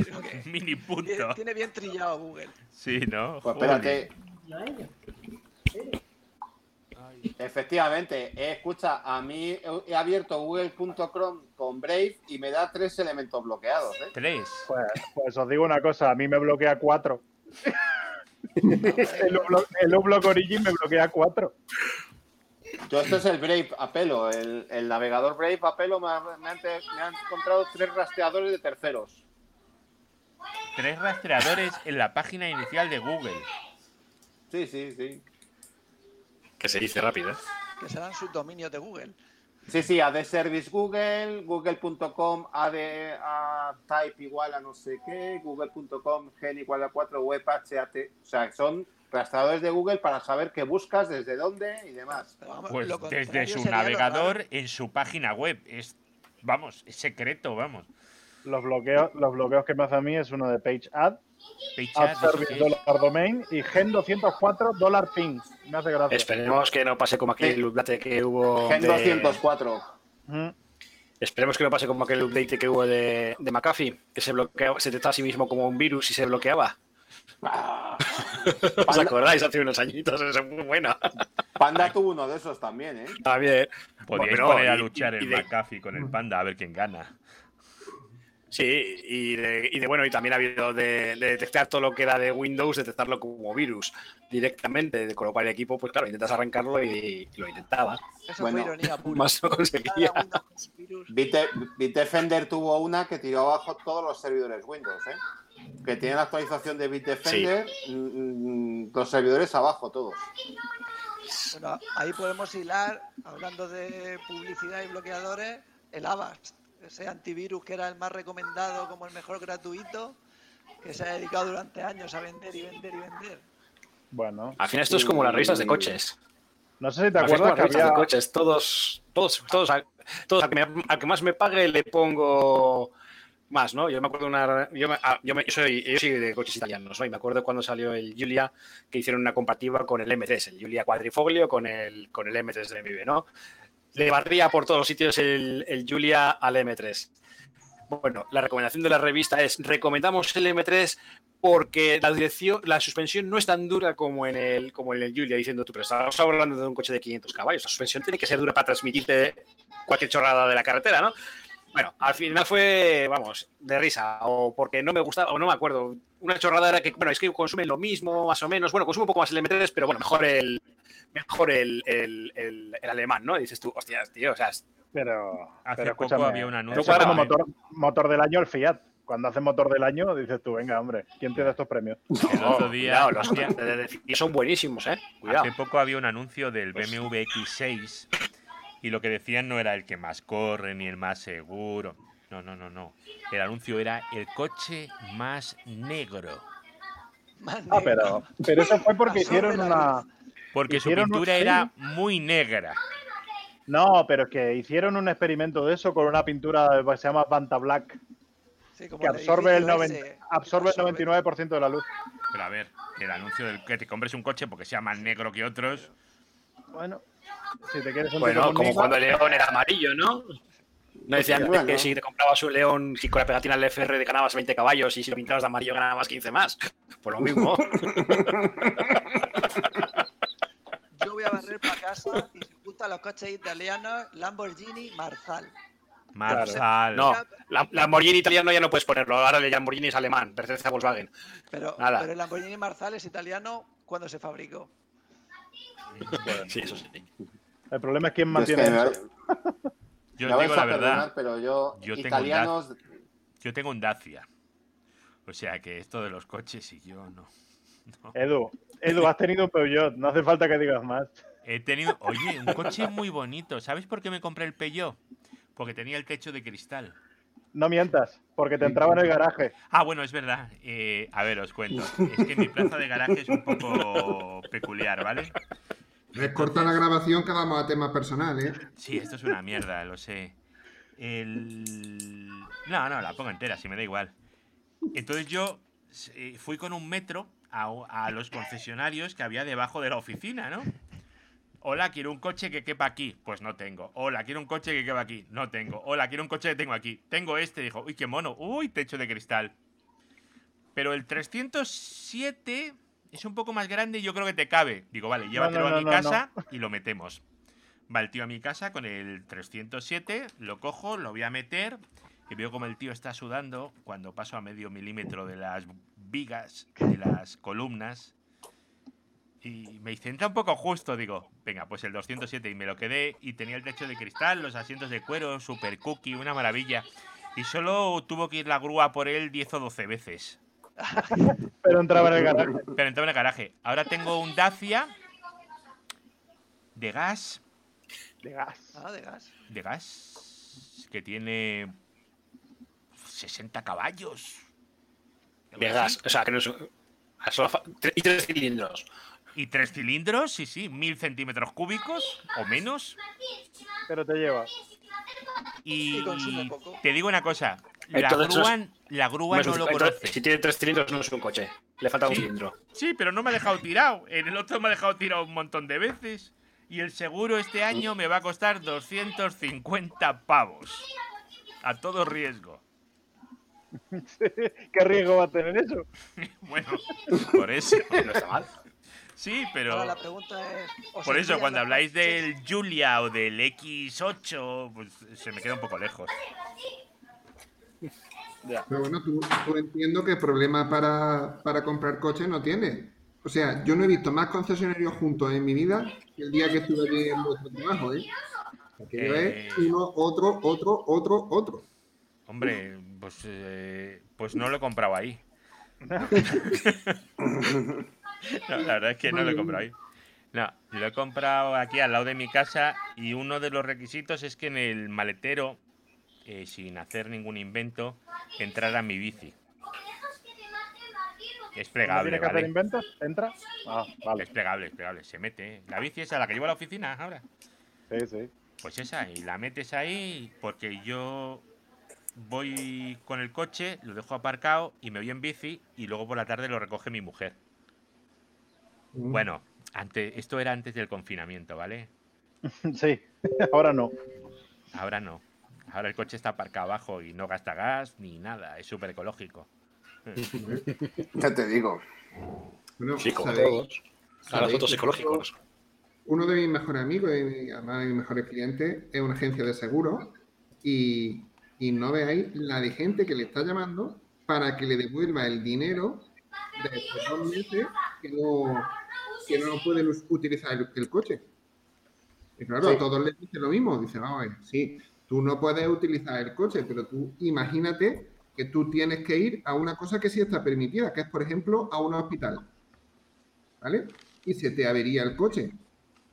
Speaker 2: creo que
Speaker 1: Mini
Speaker 2: tiene,
Speaker 1: punto.
Speaker 2: tiene bien trillado Google.
Speaker 1: Sí, ¿no?
Speaker 6: Pues espérate. Efectivamente, eh, escucha, a mí he- he abierto google.com con Brave y me da tres elementos bloqueados. ¿eh?
Speaker 1: Tres.
Speaker 5: Pues, pues os digo una cosa, a mí me bloquea cuatro. el, Ublock, el Ublock Origin me bloquea cuatro.
Speaker 6: Yo esto es el Brave a pelo, el, el navegador Brave a pelo me, ha- me han, te- me han encontrado tres rastreadores de terceros.
Speaker 1: Tres rastreadores en la página inicial de Google.
Speaker 6: Sí, sí, sí.
Speaker 4: Que se dice rápido. ¿eh?
Speaker 2: Que serán sus dominios de Google.
Speaker 6: Sí, sí, AD Service Google, google.com, AD a type igual a no sé qué, google.com, gen igual a 4, web HAT. O sea, son rastreadores de Google para saber qué buscas, desde dónde y demás.
Speaker 2: Vamos,
Speaker 1: Pues desde su navegador en su página web. Es, vamos, es secreto, vamos.
Speaker 5: Los bloqueos, los bloqueos que me hace a mí es uno de Page Ad, Domain y Gen 204 Dollar Ping. Me hace gracia.
Speaker 4: Esperemos que no pase como aquel update que hubo.
Speaker 6: Gen
Speaker 4: de-
Speaker 6: 204.
Speaker 5: Ujú.
Speaker 4: Esperemos que no pase como aquel update que hubo de, de McAfee, que se bloqueaba, se detectaba a sí mismo como un virus y se bloqueaba.
Speaker 6: Ah.
Speaker 4: ¿Os
Speaker 6: Panda,
Speaker 4: acordáis? Hace unos añitos, eso es muy buena.
Speaker 6: Panda tuvo uno de esos también, ¿eh?
Speaker 4: También.
Speaker 1: Podríais
Speaker 4: Bueno,
Speaker 1: poner a
Speaker 4: y-
Speaker 1: luchar
Speaker 4: y
Speaker 1: el
Speaker 4: de-
Speaker 1: McAfee con el panda a ver quién gana.
Speaker 4: Sí, y de, y de bueno, y también ha habido de, de detectar todo lo que era de Windows, detectarlo como virus directamente, lo cual el equipo, pues claro, intentas arrancarlo y, y lo intentaba.
Speaker 2: Eso
Speaker 6: Bueno,
Speaker 2: fue ironía pura.
Speaker 4: Más no conseguía.
Speaker 6: Bitdefender tuvo una que tiró abajo todos los servidores Windows, ¿eh? Que tiene la actualización de Bitdefender, mm, mm, los servidores abajo todos.
Speaker 2: Bueno, ahí podemos hilar, hablando de publicidad y bloqueadores, el Avast, ese antivirus que era el más recomendado como el mejor gratuito, que se ha dedicado durante años a vender y vender y vender.
Speaker 5: Bueno,
Speaker 4: Al final esto es como las revistas de coches.
Speaker 5: no sé si te acuerdas que
Speaker 4: revistas
Speaker 5: había...
Speaker 4: de coches. Todos, todos, todos, al, todos al, que me- al que más me pague le pongo más, ¿no? Yo me acuerdo una. Ah, yo, me- yo soy, yo soy de coches italianos, ¿no? Y me acuerdo cuando salió el Giulia que hicieron una comparativa con el M3, el Giulia Quadrifoglio con el, con el M3 de MV, ¿no? Le barría por todos los sitios el, el Giulia al M3. Bueno, la recomendación de la revista es recomendamos el M3 porque la dirección, la suspensión no es tan dura como en el, como en el Giulia, diciendo tú, pero estamos hablando de un coche de 500 caballos, la suspensión tiene que ser dura para transmitirte cualquier chorrada de la carretera, ¿no? Bueno, al final fue, vamos, de risa, o porque no me gustaba, o no me acuerdo. Una chorrada era que, bueno, es que consumen lo mismo, más o menos. Bueno, consume un poco más el M3, pero bueno, mejor el, mejor el, el, el- el alemán, ¿no? Y dices tú, hostias, tío, o sea, es-
Speaker 5: Pero,
Speaker 1: Hace
Speaker 5: pero
Speaker 1: poco había un anuncio
Speaker 5: eso es como motor, motor del año el Fiat. Cuando hace motor del año, dices tú, venga, hombre, ¿quién te da estos premios?
Speaker 1: El otro día,
Speaker 4: cuidado, los de- de- son buenísimos, ¿eh? Cuidado.
Speaker 1: hace poco había un anuncio del
Speaker 4: Pues-
Speaker 1: BMW X6 y lo que decían no era el que más corre ni el más seguro. No, no, no, no. El anuncio era el coche más negro.
Speaker 5: Ah, pero, pero eso fue porque hicieron una...
Speaker 1: Porque su
Speaker 5: Hicieron
Speaker 1: pintura era muy negra.
Speaker 5: No, pero es que hicieron un experimento de eso con una pintura que se llama Vanta Black,
Speaker 2: Sí, como
Speaker 5: que
Speaker 2: el
Speaker 5: absorbe el,
Speaker 2: edificio
Speaker 5: 90
Speaker 2: ese,
Speaker 5: absorbe el 99% de la luz.
Speaker 1: Pero a ver, el anuncio del que te compres un coche porque sea más negro que otros.
Speaker 5: Bueno, si te quieres sentir
Speaker 4: Bueno, como
Speaker 5: conmigo,
Speaker 4: cuando el león era amarillo, ¿no? No decían
Speaker 6: Bueno.
Speaker 4: que si te comprabas un león y con la pegatina del FR ganabas 20 caballos y si lo pintabas de amarillo ganabas 15 más. Por lo mismo.
Speaker 2: Yo voy a barrer para casa y se juntan los coches italianos Lamborghini Marzal.
Speaker 1: Marsal.
Speaker 4: No, la Lamborghini italiano ya no puedes ponerlo. Ahora el Lamborghini es alemán, pertenece a Volkswagen.
Speaker 2: Pero,
Speaker 4: Nada.
Speaker 2: pero el Lamborghini Marzal es italiano cuando se fabricó.
Speaker 4: Sí, eso sí.
Speaker 5: El problema es quién
Speaker 6: Es
Speaker 5: mantiene
Speaker 6: que me-
Speaker 5: eso.
Speaker 1: Yo digo
Speaker 6: a
Speaker 1: la
Speaker 6: perdonar,
Speaker 1: verdad.
Speaker 6: pero yo,
Speaker 1: Yo tengo un
Speaker 6: italianos,
Speaker 1: Yo tengo un Dacia. O sea que esto de los coches y yo no. no.
Speaker 5: Edu, Edu, has tenido un Peugeot, no hace falta que digas más.
Speaker 1: He tenido. Oye, un coche muy bonito. ¿Sabes por qué me compré el Peugeot? Porque tenía el techo de cristal.
Speaker 5: No mientas, porque te entraba en el garaje.
Speaker 1: Ah, bueno, es verdad. Eh, a ver, os cuento. Es que mi plaza de garaje es un poco peculiar, ¿vale?
Speaker 3: Recorta la grabación que vamos a temas personales. ¿eh?
Speaker 1: Sí, esto es una mierda, lo sé. No, no, la pongo entera, si me da igual. Entonces yo eh, fui con un metro a, a los concesionarios que había debajo de la oficina, ¿no? Hola, quiero un coche que quepa aquí. Pues no tengo. Hola, quiero un coche que quepa aquí. No tengo. Hola, quiero un coche que tengo aquí. Tengo este. Dijo, uy, qué mono. Uy, techo de cristal. Pero el 307 es un poco más grande y yo creo que te cabe. Digo, vale, llévatelo
Speaker 5: no,
Speaker 1: a mi casa y lo metemos. Va el tío a mi casa con el 307, lo cojo, lo voy a meter y veo como el tío está sudando cuando paso a medio milímetro de las vigas, de las columnas. Y me dice, entra un poco justo, digo, venga, pues el 207 y me lo quedé y tenía el techo de cristal, los asientos de cuero, super cookie, una maravilla. Y solo tuvo que ir la grúa por él 10 o 12 veces.
Speaker 5: Pero entraba en el garaje.
Speaker 1: Pero entraba en el garaje. Ahora tengo un Dacia de gas,
Speaker 5: De gas.
Speaker 2: Ah, de gas.
Speaker 1: de gas, que tiene 60 caballos.
Speaker 4: De gas. O sea, que no es. Y tres cilindros.
Speaker 1: Y tres cilindros, sí, sí, mil centímetros cúbicos o menos.
Speaker 5: Pero te lleva.
Speaker 1: Y te digo una cosa, la grúa, la grúa
Speaker 4: No
Speaker 1: lo conoce.
Speaker 4: Si tiene tres cilindros, no es un coche. Le falta un cilindro.
Speaker 1: Sí, pero no me ha dejado tirado. En el otro me ha dejado tirado un montón de veces. Y el seguro este año me va a costar 250 pavos. A todo riesgo.
Speaker 5: ¿Qué riesgo va a tener eso?
Speaker 1: Bueno, por eso.
Speaker 4: No está mal.
Speaker 1: Sí, pero...
Speaker 2: Ahora la pregunta es. ¿os
Speaker 1: Por eso, cuando habláis del Julia o del X8, pues se me queda un poco lejos.
Speaker 3: Pero bueno, tú, tú entiendo que problema para, para comprar coches no tienes. O sea, yo no he visto más concesionarios juntos en mi vida que el día que estuve allí en vuestro trabajo, ¿eh? Aquello
Speaker 1: Eh.
Speaker 3: es uno, otro, otro, otro, otro.
Speaker 1: Hombre, pues, eh, pues no lo he comprado ahí. No, la verdad es que no lo he comprado ahí. No, lo he comprado aquí al lado de mi casa y uno de los requisitos es que en el maletero, eh, sin hacer ningún invento, entrara mi bici. Es
Speaker 5: ¿No
Speaker 1: plegable,
Speaker 5: tiene que hacer inventos? ¿Entra? Ah,
Speaker 1: Es plegable, es plegable, se mete. La bici esa, la que llevo a la oficina ahora.
Speaker 5: Sí, sí.
Speaker 1: Pues esa, y la metes ahí porque yo voy con el coche, lo dejo aparcado y me voy en bici y luego por la tarde lo recoge mi mujer.
Speaker 3: Mm.
Speaker 1: Bueno, antes, esto era antes del confinamiento, ¿vale?
Speaker 5: Sí, ahora no.
Speaker 1: Ahora no. Ahora el coche está aparcado abajo y no gasta gas ni nada, es súper ecológico.
Speaker 6: Ya te digo.
Speaker 3: Bueno,
Speaker 4: Sí, como todos. Ahora
Speaker 3: que
Speaker 4: ecológicos.
Speaker 3: Uno de mis mejores amigos y mi- además de mis mejores clientes es una agencia de seguros y, y no veáis la de gente que le está llamando para que le devuelva el dinero de estos dos meses que no, que no pueden utilizar el, el coche. Y claro,
Speaker 6: Sí.
Speaker 3: a todos les dice lo mismo. Dice, vamos a ver, sí, tú no puedes utilizar el coche, pero tú imagínate que tú tienes que ir a una cosa que sí está permitida, que es, por ejemplo, a un hospital. ¿Vale? Y se te avería el coche.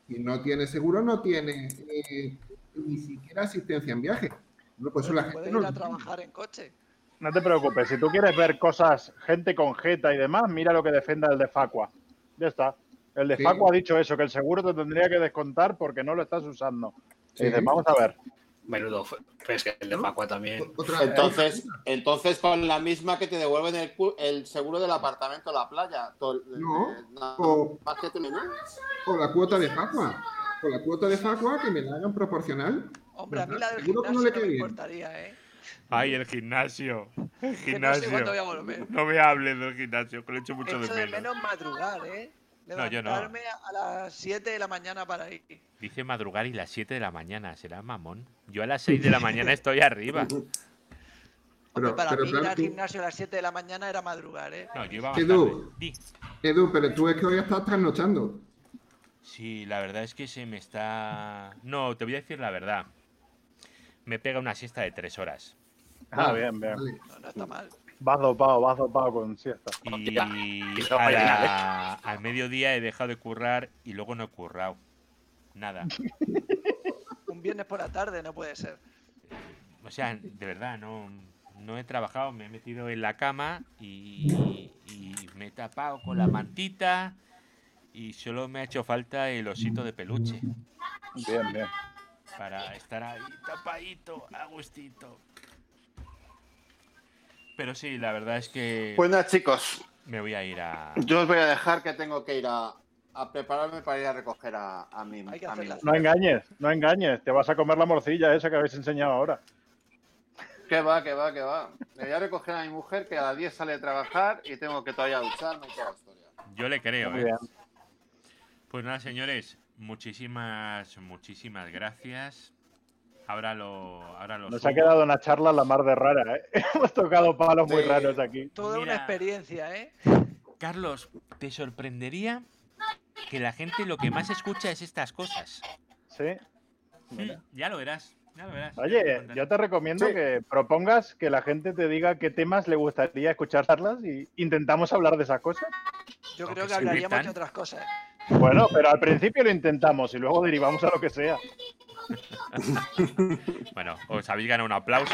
Speaker 3: Si no tienes seguro, no tienes eh, ni siquiera asistencia en viaje. No, pues eso la gente
Speaker 2: Puedes
Speaker 3: no
Speaker 2: ir
Speaker 3: lo
Speaker 2: a trabajar en coche.
Speaker 5: No te preocupes, si tú quieres ver cosas, gente con jeta y demás, mira lo que defienda el de Facua. Ya está. El de
Speaker 3: Sí.
Speaker 5: Facua ha dicho eso, que el seguro te tendría que descontar porque no lo estás usando. Y dices, vamos a ver.
Speaker 4: Menudo. fue- pero es que el de Facua también.
Speaker 3: Otra-
Speaker 6: Entonces, entonces con la misma que te devuelven el, el seguro del apartamento a la playa.
Speaker 3: No.
Speaker 6: eh,
Speaker 3: O,
Speaker 6: más que terminar.
Speaker 3: o la cuota de Facua. O la cuota de Facua que me la hagan proporcional.
Speaker 2: Hombre, a mí la del
Speaker 3: Seguro que no
Speaker 2: gimnasio
Speaker 3: le
Speaker 2: no me importaría, ¿eh?
Speaker 1: Ay, el gimnasio. El
Speaker 2: no sé
Speaker 1: gimnasio.
Speaker 2: cuándo voy a.
Speaker 1: No me hables del gimnasio, que lo echo mucho
Speaker 2: Echo
Speaker 1: de
Speaker 2: de
Speaker 1: menos.
Speaker 2: menos madrugar, ¿eh?
Speaker 1: No, yo no.
Speaker 2: Levantarme a las 7 de la mañana para ir.
Speaker 1: Dice madrugar y las 7 de la mañana, será mamón. Yo a las 6 de la mañana estoy arriba.
Speaker 2: Hombre,
Speaker 3: Pero-
Speaker 2: para
Speaker 3: pero
Speaker 2: mí
Speaker 3: claro,
Speaker 2: ir al
Speaker 3: tú-
Speaker 2: gimnasio a las 7 de la mañana era madrugar, ¿eh?
Speaker 1: No, yo iba
Speaker 3: Edu.
Speaker 1: tarde.
Speaker 3: Edu, pero tú es que hoy estás trasnochando.
Speaker 1: Sí, la verdad es que se me está... No, te voy a decir la verdad. Me pega una siesta de 3 horas.
Speaker 5: Ah, bien, bien.
Speaker 3: Vale.
Speaker 2: No, no está mal.
Speaker 5: Vas dopado, vas dopado con siesta.
Speaker 1: Y a la- al mediodía he dejado de currar y luego no he currado. Nada.
Speaker 2: Un viernes por la tarde no puede ser.
Speaker 1: O sea, de verdad, no, no he trabajado, me he metido en la cama y, y me he tapado con la mantita y solo me ha hecho falta el osito de peluche
Speaker 5: Bien, bien.
Speaker 1: para estar ahí tapadito, a gustito. Pero sí, la verdad es que
Speaker 6: Pues nada, chicos,
Speaker 1: me voy a ir a...
Speaker 6: yo os voy a dejar que tengo que ir a, a prepararme para ir a recoger a, a mi.
Speaker 2: Hay que
Speaker 6: a
Speaker 2: hacer
Speaker 6: mi-
Speaker 2: la-
Speaker 5: No engañes, no engañes. Te vas a comer la morcilla esa que habéis enseñado ahora.
Speaker 6: Que va, que va, que va. Me voy a recoger a mi mujer que a las 10 sale a trabajar y tengo que todavía ducharme y toda la historia.
Speaker 1: Yo le creo,
Speaker 5: Muy
Speaker 1: ¿eh?
Speaker 5: bien.
Speaker 1: Pues nada, señores, muchísimas, muchísimas gracias. Ahora lo, ahora lo
Speaker 5: Nos ha quedado una charla la mar de rara, ¿eh? Hemos tocado palos muy raros aquí.
Speaker 2: Toda
Speaker 1: Mira.
Speaker 2: una experiencia, ¿eh?
Speaker 1: Carlos, ¿te sorprendería que la gente lo que más escucha es estas cosas?
Speaker 5: Sí. Mira.
Speaker 1: Mm, Ya lo verás, ya lo verás.
Speaker 5: Oye, yo te recomiendo
Speaker 6: Sí.
Speaker 5: que propongas que la gente te diga qué temas le gustaría escuchar charlas y intentamos hablar de esas cosas.
Speaker 2: Yo creo que hablaríamos de otras cosas.
Speaker 5: Bueno, pero al principio lo intentamos y luego derivamos a lo que sea.
Speaker 1: Bueno, os habéis ganado un aplauso.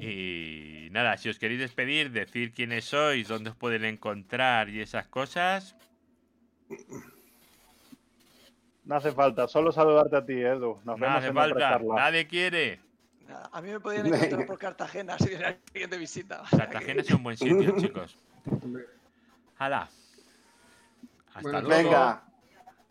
Speaker 1: Y nada, si os queréis despedir, decir quiénes sois, dónde os pueden encontrar y esas cosas.
Speaker 5: No hace falta, solo saludarte a ti, Edu. Nos
Speaker 1: No
Speaker 5: vemos
Speaker 1: hace
Speaker 5: en
Speaker 1: falta, nadie quiere.
Speaker 2: A mí me podían encontrar por Cartagena si viene alguien de visita.
Speaker 1: Cartagena es un buen sitio, chicos. Hala. Hasta
Speaker 3: Bueno,
Speaker 1: luego.
Speaker 6: Venga,